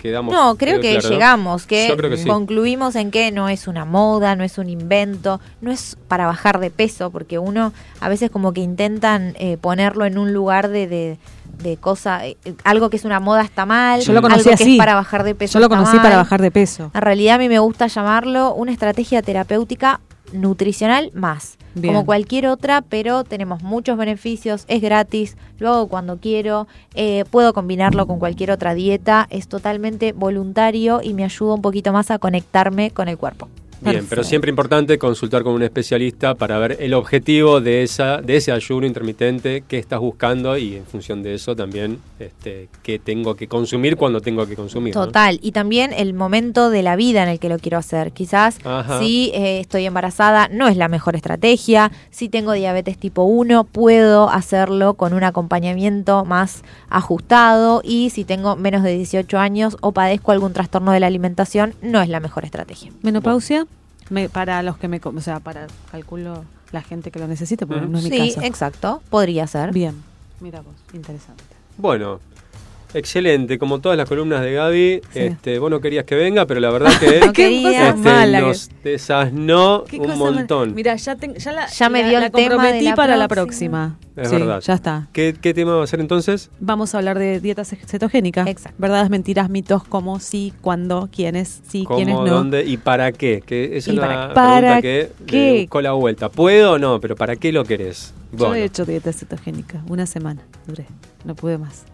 quedamos? No, creo que claro, no? llegamos, que, Yo creo que sí. concluimos en que no es una moda, no es un invento, no es para bajar de peso, porque uno a veces como que intentan eh, ponerlo en un lugar de, de, de cosa, eh, algo que es una moda está mal, Yo lo conocí algo que es para bajar de peso Yo lo está conocí para bajar de peso. En realidad a mí me gusta llamarlo una estrategia terapéutica nutricional más. Bien. Como cualquier otra, pero tenemos muchos beneficios, es gratis, lo hago cuando quiero, eh, puedo combinarlo con cualquier otra dieta, es totalmente voluntario y me ayuda un poquito más a conectarme con el cuerpo. Bien, pero siempre importante consultar con un especialista para ver el objetivo de esa de ese ayuno intermitente que estás buscando y en función de eso también este, qué tengo que consumir cuando tengo que consumir. ¿no? Total, y también el momento de la vida en el que lo quiero hacer. Quizás Ajá. si eh, estoy embarazada no es la mejor estrategia, si tengo diabetes tipo 1 puedo hacerlo con un acompañamiento más ajustado y si tengo menos de 18 años o padezco algún trastorno de la alimentación no es la mejor estrategia. Menopausia, me- para los que me... O sea, para, calculo, la gente que lo necesite, porque Ujú. no es mi sí, caso. exacto, podría ser. Bien. Mira vos, interesante. Bueno, excelente, como todas las columnas de Gaby, Sí. este, vos no querías que venga, pero la verdad que [LAUGHS] No quería. este, mala nos desasnó ¿Qué un montón. Mira, ya, ya, la, Ya me la- dio la el tema de comprometí la para la próxima. Es Sí, verdad. Ya está. ¿Qué, qué tema va a ser entonces? Vamos a hablar de dieta ce- cetogénica. Exacto. Verdades, mentiras, mitos, cómo, sí, cuándo, quiénes, sí, quiénes ¿Cómo, no. dónde y para qué? Que es Y una para- pregunta ¿para que qué? le buscó la vuelta. ¿Puedo o no? Pero ¿para qué lo querés? Yo he hecho dieta cetogénica. Una semana duré. No pude más.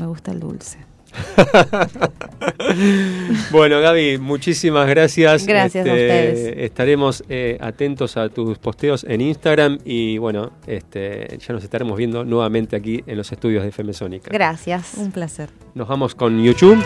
Me gusta el dulce. [LAUGHS] bueno, Gaby, muchísimas gracias. Este, Gracias a ustedes. Estaremos eh, atentos a tus posteos en Instagram y bueno, este, ya nos estaremos viendo nuevamente aquí en los estudios de FM Sónica. Gracias. Un placer. Nos vamos con YouTube.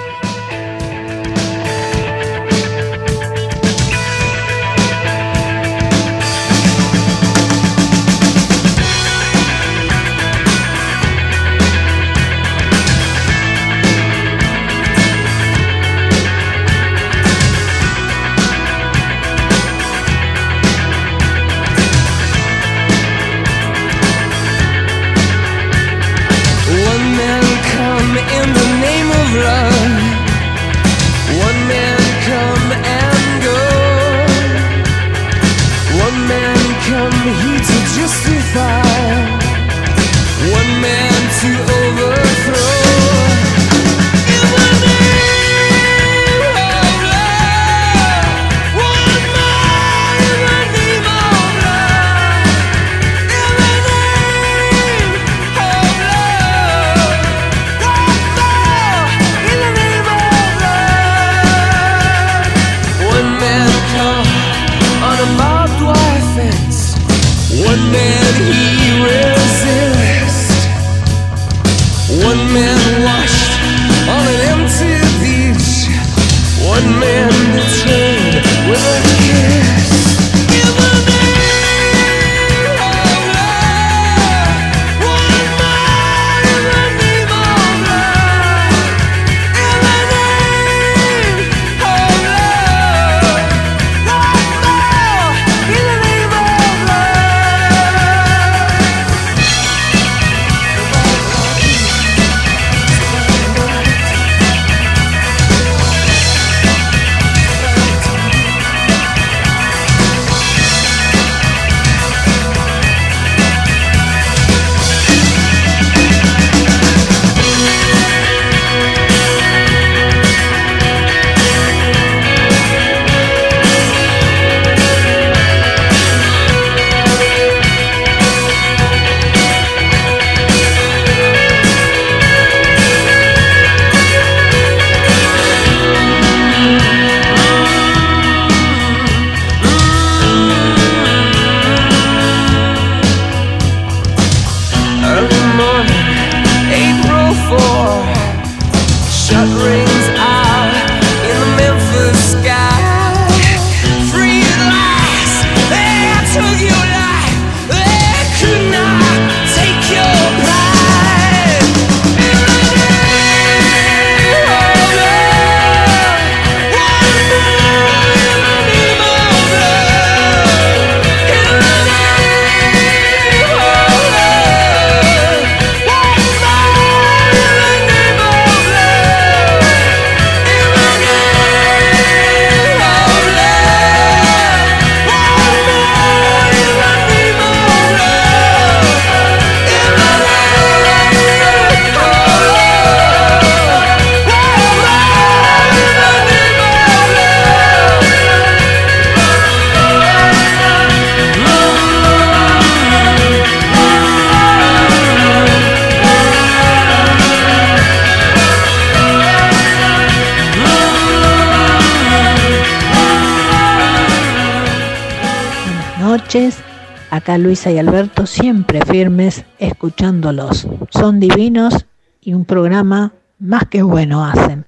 Acá Luisa y Alberto siempre firmes escuchándolos. Son divinos y un programa más que bueno hacen.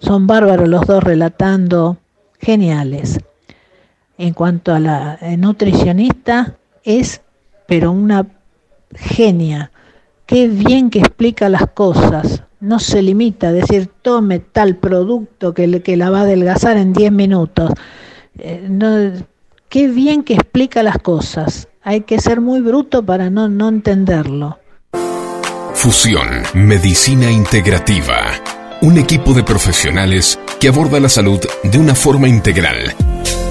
Son bárbaros los dos relatando, geniales. En cuanto a la eh, nutricionista, es pero una genia. Qué bien que explica las cosas. No se limita a decir tome tal producto que, que la va a adelgazar en 10 minutos. Eh, no, qué bien que explica las cosas. Hay que ser muy bruto para no, no entenderlo. Fusión Medicina Integrativa. Un equipo de profesionales que aborda la salud de una forma integral.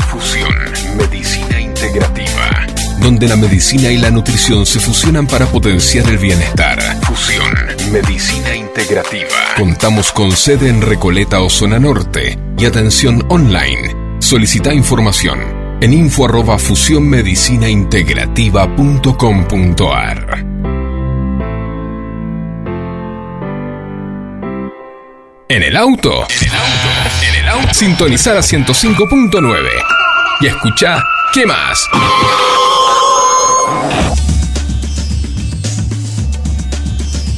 Fusión Medicina Integrativa. Donde la medicina y la nutrición se fusionan para potenciar el bienestar. Fusión Medicina Integrativa. Contamos con sede en Recoleta o Zona Norte y atención online. Solicita información en info arroba fusionmedicinaintegrativa.com.ar. En el auto. En el auto. En el auto. Sintonizar a 105.9. Y escucha, ¿qué más?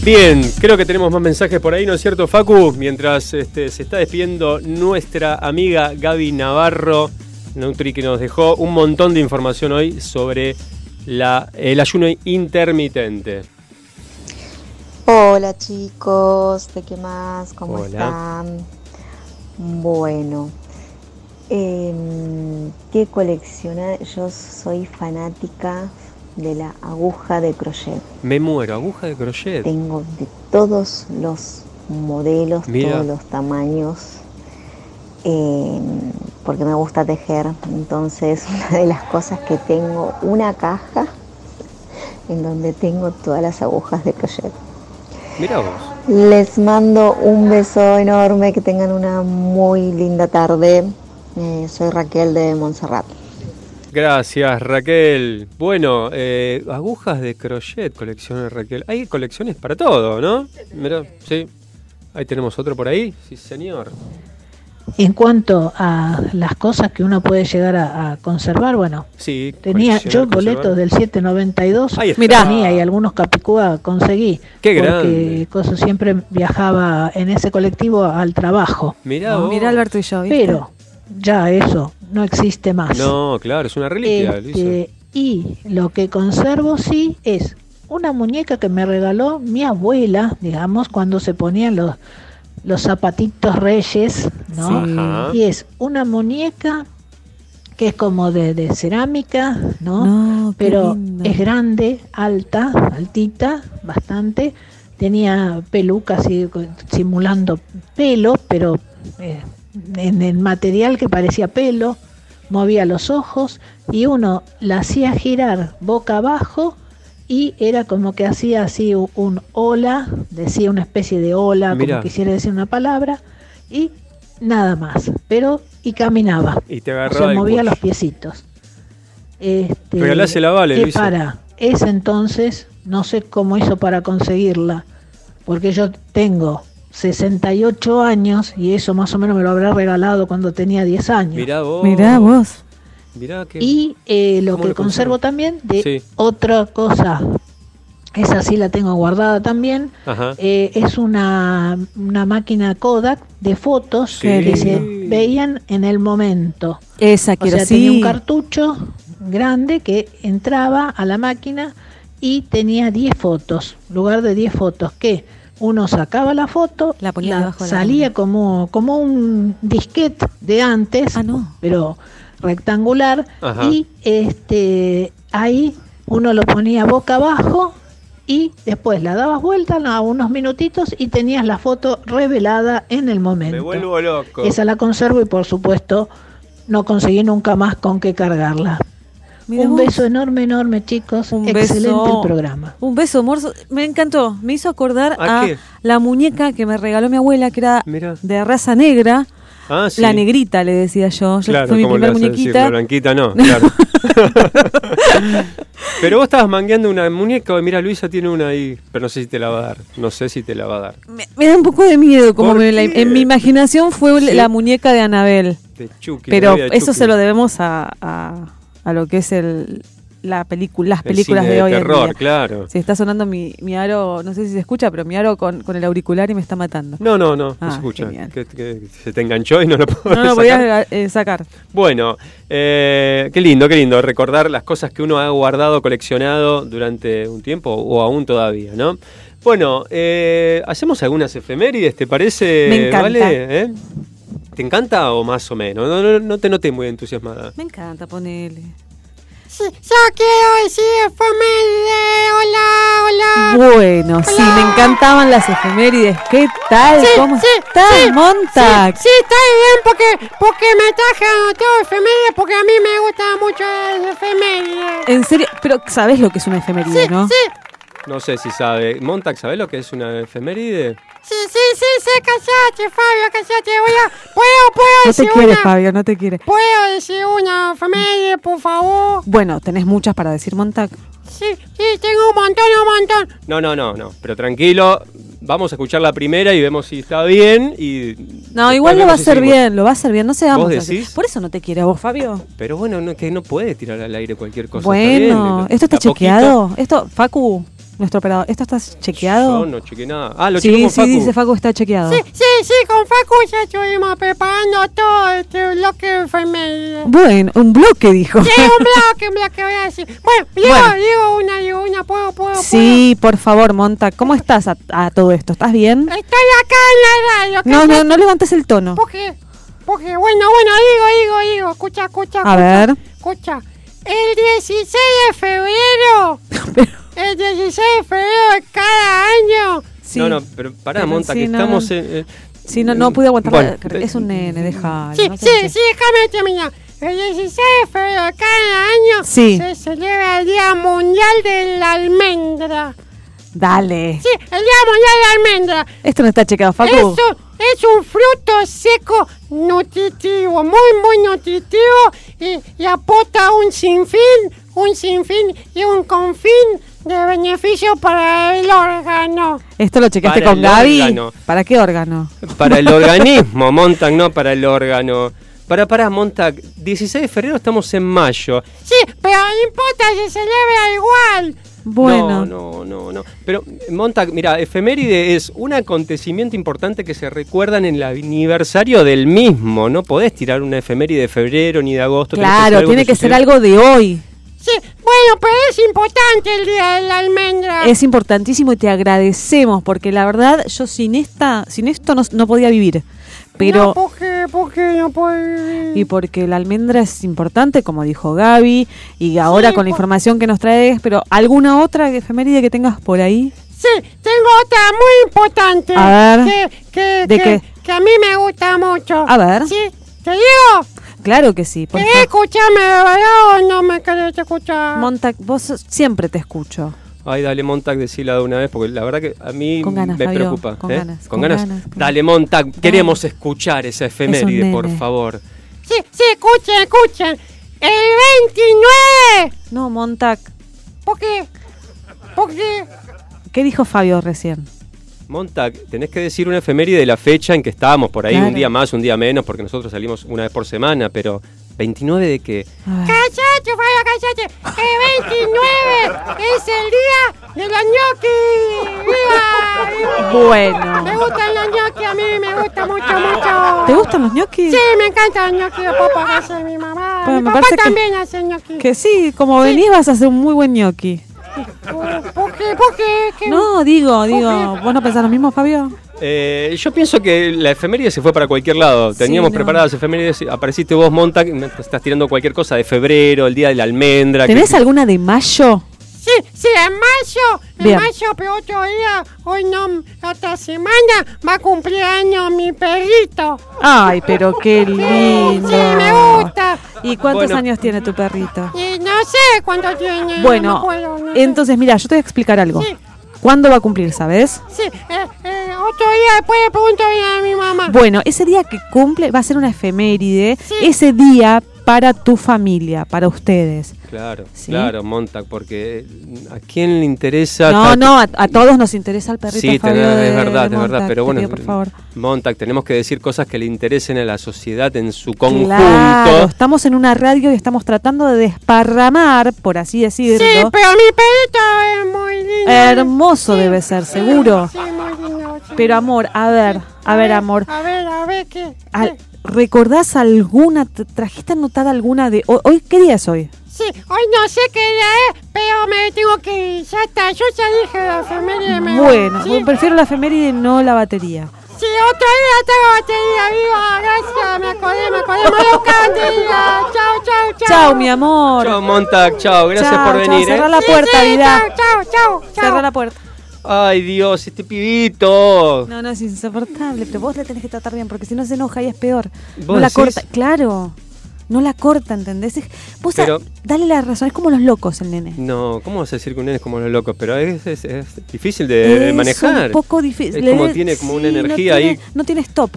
Bien, creo que tenemos más mensajes por ahí, ¿no es cierto, Facu? Mientras este, se está despidiendo nuestra amiga Gaby Navarro, Nutri, que nos dejó un montón de información hoy sobre la, el ayuno intermitente. Hola chicos, ¿de qué más? ¿Cómo Hola. están? Bueno, em, ¿qué colecciona? Yo soy fanática de la aguja de crochet. Me muero, aguja de crochet. Tengo de todos los modelos, Mira. todos los tamaños, em, porque me gusta tejer. Entonces, [LAUGHS] una de las cosas que tengo, una caja en donde tengo todas las agujas de crochet. Mirá vos. Les mando un beso enorme, que tengan una muy linda tarde. Eh, soy Raquel de Montserrat. Gracias, Raquel. Bueno, eh, agujas de crochet colecciona Raquel. Hay colecciones para todo, ¿no? Mirá, sí. Ahí tenemos otro por ahí. Sí, señor. En cuanto a las cosas que uno puede llegar a, a conservar, bueno, Sí. tenía yo boletos del 792, Ahí está. Mirá. tenía y algunos capicúa conseguí. Qué porque cosa, siempre viajaba en ese colectivo al trabajo. Mirá vos. Mirá Alberto y yo, ¿viste? Pero ya eso no existe más. No, claro, es una reliquia, Este, y lo que conservo sí es una muñeca que me regaló mi abuela, digamos, cuando se ponían los, los zapatitos reyes, ¿no? Sí. Y es una muñeca que es como de, de cerámica, ¿no? Pero lindo. es grande, alta, altita, bastante. Tenía peluca así, simulando pelo, pero eh, en el material que parecía pelo. Movía los ojos y uno la hacía girar boca abajo y era como que hacía así un ola, decía una especie de ola, Mirá. como quisiera decir una palabra, y nada más. Pero, y caminaba. Y te O agarraba sea, movía los piecitos. Este, Regalásela, vale, que Luisa. para ese entonces, no sé cómo hizo para conseguirla, porque yo tengo 68 años y eso más o menos me lo habrá regalado cuando tenía 10 años. Mirá vos. Mirá vos. Mirá que... Y eh, lo ¿Cómo que lo conservo también de Sí. otra cosa, esa sí la tengo guardada también, eh, es una, una máquina Kodak de fotos que se veían en el momento. Esa O quiero, sea, sí. tenía un cartucho grande que entraba a la máquina y tenía 10 fotos, lugar de 10 fotos que uno sacaba la foto, La ponía la- de la salía como, como un disquete de antes, pero rectangular, Ajá. y este ahí uno lo ponía boca abajo y después la dabas vuelta a unos minutitos y tenías la foto revelada en el momento. Me vuelvo loco. Esa la conservo y por supuesto no conseguí nunca más con qué cargarla. Mirá un vos. beso enorme, enorme chicos. Un Excelente beso. el programa. Un beso, amor. Me encantó. Me hizo acordar ¿A la muñeca que me regaló mi abuela, que era Mirá. de raza negra. Ah, sí. La negrita, le decía yo. Yo Claro, fue mi ¿cómo le primer decir? muñequita. La blanquita no, [LAUGHS] claro. [LAUGHS] pero vos estabas mangueando una muñeca, mira, Luisa tiene una ahí, pero no sé si te la va a dar. No sé si te la va a dar. Me, me da un poco de miedo, como ¿Por me la- en mi imaginación fue Sí. la muñeca de Anabel. De Chucky, Pero eso Chucky. se lo debemos a, a, a lo que es el la película, las El películas de de hoy terror, en día. claro. Sí, está sonando mi, mi aro, no sé si se escucha, pero mi aro con, con el auricular y me está matando. No, no, no, no Ah, se escucha. Que, que se te enganchó y no lo puedo No lo podía eh, sacar. Bueno, eh, qué lindo, qué lindo recordar las cosas que uno ha guardado, coleccionado durante un tiempo o aún todavía, ¿no? Bueno, eh, ¿hacemos algunas efemérides, te parece? Me encanta. ¿Vale? ¿Eh? ¿Te encanta o más o menos? No, no, no te noté muy entusiasmada. Me encanta ponerle. Sí, yo quiero decir efeméride. Hola, hola. Bueno, sí, me encantaban las efemérides. ¿Qué tal? Sí, ¿Cómo sí, estás, sí, Montag? Sí, está bien porque, porque me trajeron todo efemérides porque a mí me gusta mucho las efemérides. En serio, pero sabes lo que es una efeméride, ¿no? Sí, No sé si sabe. Montag, ¿sabes lo que es una efeméride? sí, sí, sí, sí, callate, Fabio, callate. Voy a, puedo, puedo No te quiere, una. Fabio, no te quiere. ¿Puedo decir una efeméride, por favor? Bueno, tenés muchas para decir, Montag. Sí, sí, tengo un montón, un montón. No, no, no, no. Pero tranquilo, vamos a escuchar la primera y vemos si está bien y... No, igual lo va a si hacer bien, lo va a hacer bien, no seamos ¿Vos así. decís? Por eso no te quiere a vos, Fabio. Pero bueno, no, que no puede tirar al aire cualquier cosa. está Bueno, bien, ¿esto está poquito. chequeado? Esto, Facu, nuestro operador, ¿esto está chequeado? Yo no chequeé nada. Ah, lo sí, chequeé con sí, Facu. dice Facu está chequeado. Sí, sí, sí, con Facu ya estuvimos preparando todo este bloque de efemérides. Bueno, un bloque dijo. Sí, un [LAUGHS] bloque, un bloque voy a decir. Bueno, digo, Bueno. digo una, digo una, puedo, puedo, Sí, por favor, Monta, ¿cómo estás a, a todo esto? ¿Estás bien? puedo. Estoy acá en la radio. No, ¿qué no, no levantes el tono. Porque, porque, bueno, bueno, digo, digo, digo, escucha, escucha, A escucha, ver. escucha. El 16 de febrero, [LAUGHS] el 16 de febrero de cada año, No, no, pero pará, Pero Monta, sí, que no, estamos no. en... eh, Sí, no, no pude aguantar. Bueno, la- es un nene, déjalo. Sí, no sí, sé. sí, déjame terminar. El 16 de febrero de cada año Sí. se celebra el Día Mundial de la Almendra. Dale. Sí, el mundial de la almendra. Esto no está chequeado, Facu. Eso es un fruto seco nutritivo, muy, muy nutritivo y, y aporta un sinfín, un sinfín y un confín de beneficio para el órgano. Esto lo chequeaste Para con Gaby. órgano. ¿Para qué órgano? Para el organismo, Montag, no para el órgano. Para, para, Montag, 16 de febrero estamos en mayo. Sí, pero no importa, se celebra igual. Bueno. No, no, no, no. Pero, Montag, mira, efeméride es un acontecimiento importante que se recuerda en el aniversario del mismo. No podés tirar una efeméride de febrero ni de agosto. Claro, tiene que ser algo de hoy. Sí, bueno, pero es importante el día de la almendra. Es importantísimo y te agradecemos porque la verdad yo sin esta, sin esto no, no podía vivir. Pero No, ¿por qué? ¿Por qué no puede y porque la almendra es importante, como dijo Gaby, y ahora con la información que nos traes, pero alguna otra efeméride que tengas por ahí. Sí, tengo otra muy importante. A ver. Que, que, ¿De que, a mí me gusta mucho. A ver. Sí, ¿te digo? Claro que sí. Por ¿Querés favor. escucharme de verdad o no me querés escuchar? Montag, vos siempre te escucho. Ay, dale, Montag, decila de una vez, porque la verdad que a mí Con ganas, me Fabio, preocupa. con ¿eh? ganas, ¿Con con ganas? Dale, Montag, queremos escuchar esa efeméride, por favor. Sí, sí, escuchen, escuchen. El 29. No, Montag. ¿Por qué? ¿Por qué? ¿Qué dijo Fabio recién? Montag, tenés que decir una efeméride de la fecha en que estábamos, por ahí Claro. un día más, un día menos, porque nosotros salimos una vez por semana, pero ¿29 de qué? ¡Cállate, Fabio, cállate! ¡El 29 es el día de los ñoquis! ¡Viva! Bueno. Me gustan los ñoquis, a mí me gusta mucho, mucho. ¿Te gustan los ñoquis? Sí, me encantan los ñoquis de que hace mi mamá. Bueno, mi papá que- también hace ñoquis. Que sí, como venís vas a hacer un muy buen ñoqui. ¿Por qué? ¿Por qué? ¿Qué? No, digo, digo, ¿vos no pensás lo mismo, Fabio? Eh, yo pienso que la efeméride se fue para cualquier lado. Teníamos no. preparadas efemérides, apareciste vos, Montag, me estás tirando cualquier cosa de febrero, el día de la almendra. que- ¿Tenés alguna de mayo? Sí, sí, en mayo, en Bien. mayo, pero otro día, hoy no, otra semana, va a cumplir año mi perrito. Ay, pero qué lindo. Sí, me gusta. ¿Y cuántos Bueno. años tiene tu perrito? Y no sé cuánto tiene. no Bueno, acuerdo, no sé. entonces mira, yo te voy a explicar algo. Sí. ¿Cuándo va a cumplir, sabes? Sí, eh, eh, otro día después le pregunto a mi mamá. Bueno, ese día que cumple va a ser una efeméride. Ese día para tu familia, para ustedes. Claro, Sí. claro, Montag, porque ¿a quién le interesa? No, no, a, a todos nos interesa el perrito Sí, Fabio tenés- de- es verdad, de es verdad, pero bueno, pido, por favor. Montag, tenemos que decir cosas que le interesen a la sociedad en su conjunto. Claro, estamos en una radio y estamos tratando de desparramar, por así decirlo. Sí, pero mi perrito es. Hermoso debe ser, seguro. Pero amor, a ver, a ver, amor. A ver, a ver, ¿qué? al- ¿Recordás alguna, t- trajiste anotada alguna de... Hoy, hoy- ¿Qué día es hoy? Sí, hoy no sé qué día es, pero me tengo que ir. Ya está, yo ya dije la voy. Bueno, prefiero la efeméride no la batería. Sí, otro día tengo batería, viva, gracias, me acordé, me acordé, me voy a buscar batería. Chao, chao, chao. Chao, mi amor. Chao, Montag, chao, gracias Chao, por chao, venir. cerrá ¿eh? la puerta, sí, vida. Chao, chao, chao, chao. Cerra la puerta. Ay, Dios, este pibito. No, no, es insoportable, pero vos la tenés que tratar bien, porque si no se enoja y es peor. No ¿Vos la decís? corta, claro. No la corta, ¿entendés? Es- Vos Pero- a- dale la razón, es como los locos el nene. No, ¿cómo vas a decir que un nene es como los locos? Pero es, es- es difícil de es manejar. un poco difícil. Es como tiene como una no energía tiene- ahí. No tiene stop.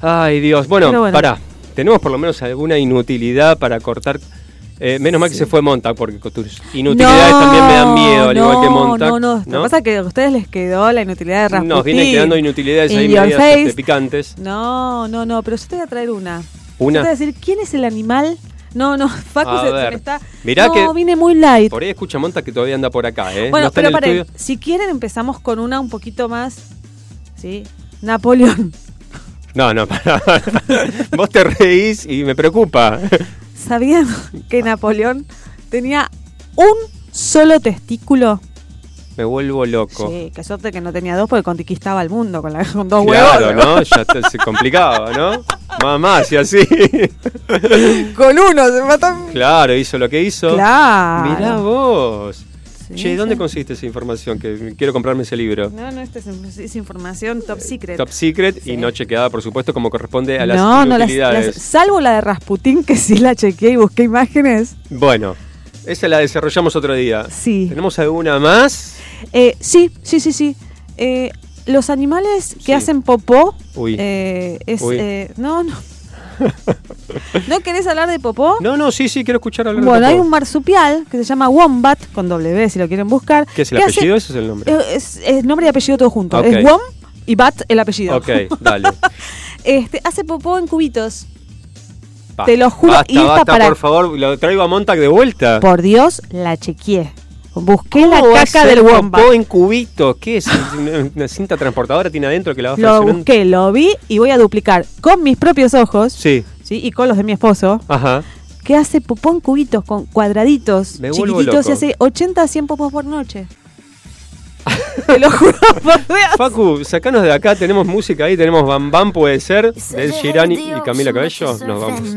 Ay, Dios. Bueno, bueno. pará. Tenemos por lo menos alguna inutilidad para cortar. Eh, menos mal que se fue Montag, porque tus inutilidades también me dan miedo, al igual que Montag. No, no, Lo que pasa es que a ustedes les quedó la inutilidad de Rasputin. Nos vienen quedando inutilidades ahí In your medias este, picantes. No, no, no, pero yo te voy a traer una. ¿Una? Yo te voy a decir, ¿quién es el animal? No, no, [LAUGHS] Facu A se, se ver. me está... Mirá no, que- vine muy light. Por ahí escucha Montag que todavía anda por acá, ¿eh? Bueno, no pero paren, si quieren empezamos con una un poquito más, ¿sí? Napoleón. No, no, [LAUGHS] pará. Vos te reís y me preocupa. ¿Sabían que Napoleón tenía un solo testículo? Me vuelvo loco. Sí, qué suerte que no tenía dos porque conquistaba el mundo con, la- con dos Claro, huevos. ¿no? Ya te- se complicaba, ¿no? Mamá, si así. [LAUGHS] Con uno se mató. Claro, hizo lo que hizo. Claro. Mirá vos. Sí, che, ¿dónde sí. conseguiste esa información? Que quiero comprarme ese libro. No, no, esta es, es información top secret. Top secret y no chequeada, por supuesto, como corresponde a las no, no, las, inutilidades. las- salvo la de Rasputín, que sí la chequeé y busqué imágenes. Bueno, esa la desarrollamos otro día. Sí. ¿Tenemos alguna más? Eh, sí, sí, sí, sí. Eh, los animales que Sí. hacen popó. Uy. eh, es, Uy. eh, no, no. [LAUGHS] ¿No querés hablar de popó? No, no, sí, sí, quiero escuchar hablar Bueno, de hay un marsupial que se llama Wombat, con doble B si lo quieren buscar. ¿Qué es el que apellido? hace- Ese es el nombre. eh, es, es nombre y apellido todo junto. Es Wom y Bat el apellido. Ok, dale. [LAUGHS] Este, hace popó en cubitos. Basta, Te lo juro, Basta, y basta, para- por favor, lo traigo a Montag de vuelta. Por Dios, la chequeé. Busqué la ¿Cómo va a caca del Wombat. popó en cubitos? ¿Qué es? ¿Una, cinta transportadora tiene adentro que la va Lo fraccionando? busqué, lo vi y voy a duplicar con mis propios ojos. Sí. ¿sí? Y con los de mi esposo. Ajá. Que hace popó en cubitos, con cuadraditos, Me chiquititos y hace 80 a 100 popós por noche. [LAUGHS] Te lo juro por Dios. Facu, sacanos de acá, tenemos música ahí, tenemos Bam Bam, puede ser, de y y Camila Cabello. Nos vamos.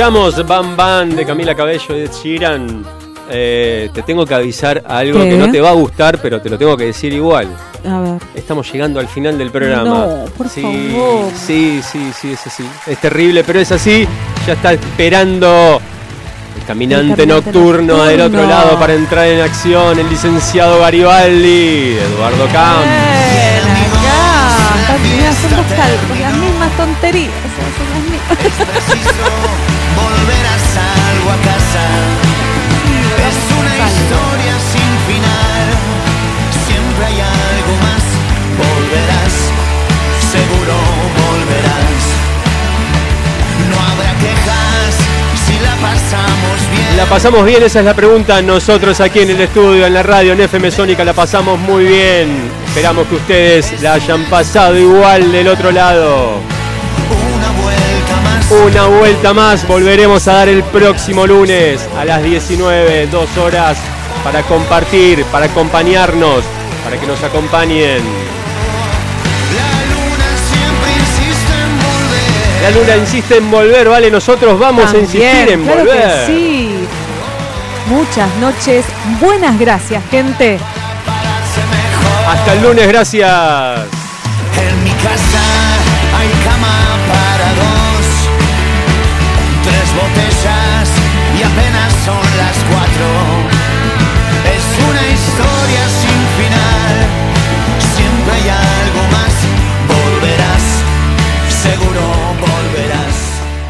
Escuchamos Bam Bam de Camila Cabello y de Sheeran, eh, te tengo que avisar algo ¿Qué? que no te va a gustar, pero te lo tengo que decir igual. A ver. Estamos llegando al final del programa. No, por sí, favor. Sí, sí, sí, es así. Es terrible, pero es así. Ya está esperando el caminante, El caminante nocturno, del otro lado para entrar en acción. El licenciado Garibaldi, Eduardo Camp. Acá, mira, hacemos cal- las mismas tonterías. hacen las mismas. Historia sin final. Siempre hay algo más. Volverás, seguro volverás. No habrá quejas si la pasamos bien. La pasamos bien, esa es la pregunta. Nosotros aquí en el estudio, en la radio, en FM Sónica, la pasamos muy bien. Esperamos que ustedes la hayan pasado igual del otro lado. Una vuelta más, volveremos a dar el próximo lunes a las 19, dos horas, para compartir, para acompañarnos, para que nos acompañen. La luna insiste en volver, ¿vale? Nosotros vamos a insistir en claro que volver. sí. Muchas noches. Buenas gracias, gente. Hasta el lunes, gracias. En mi casa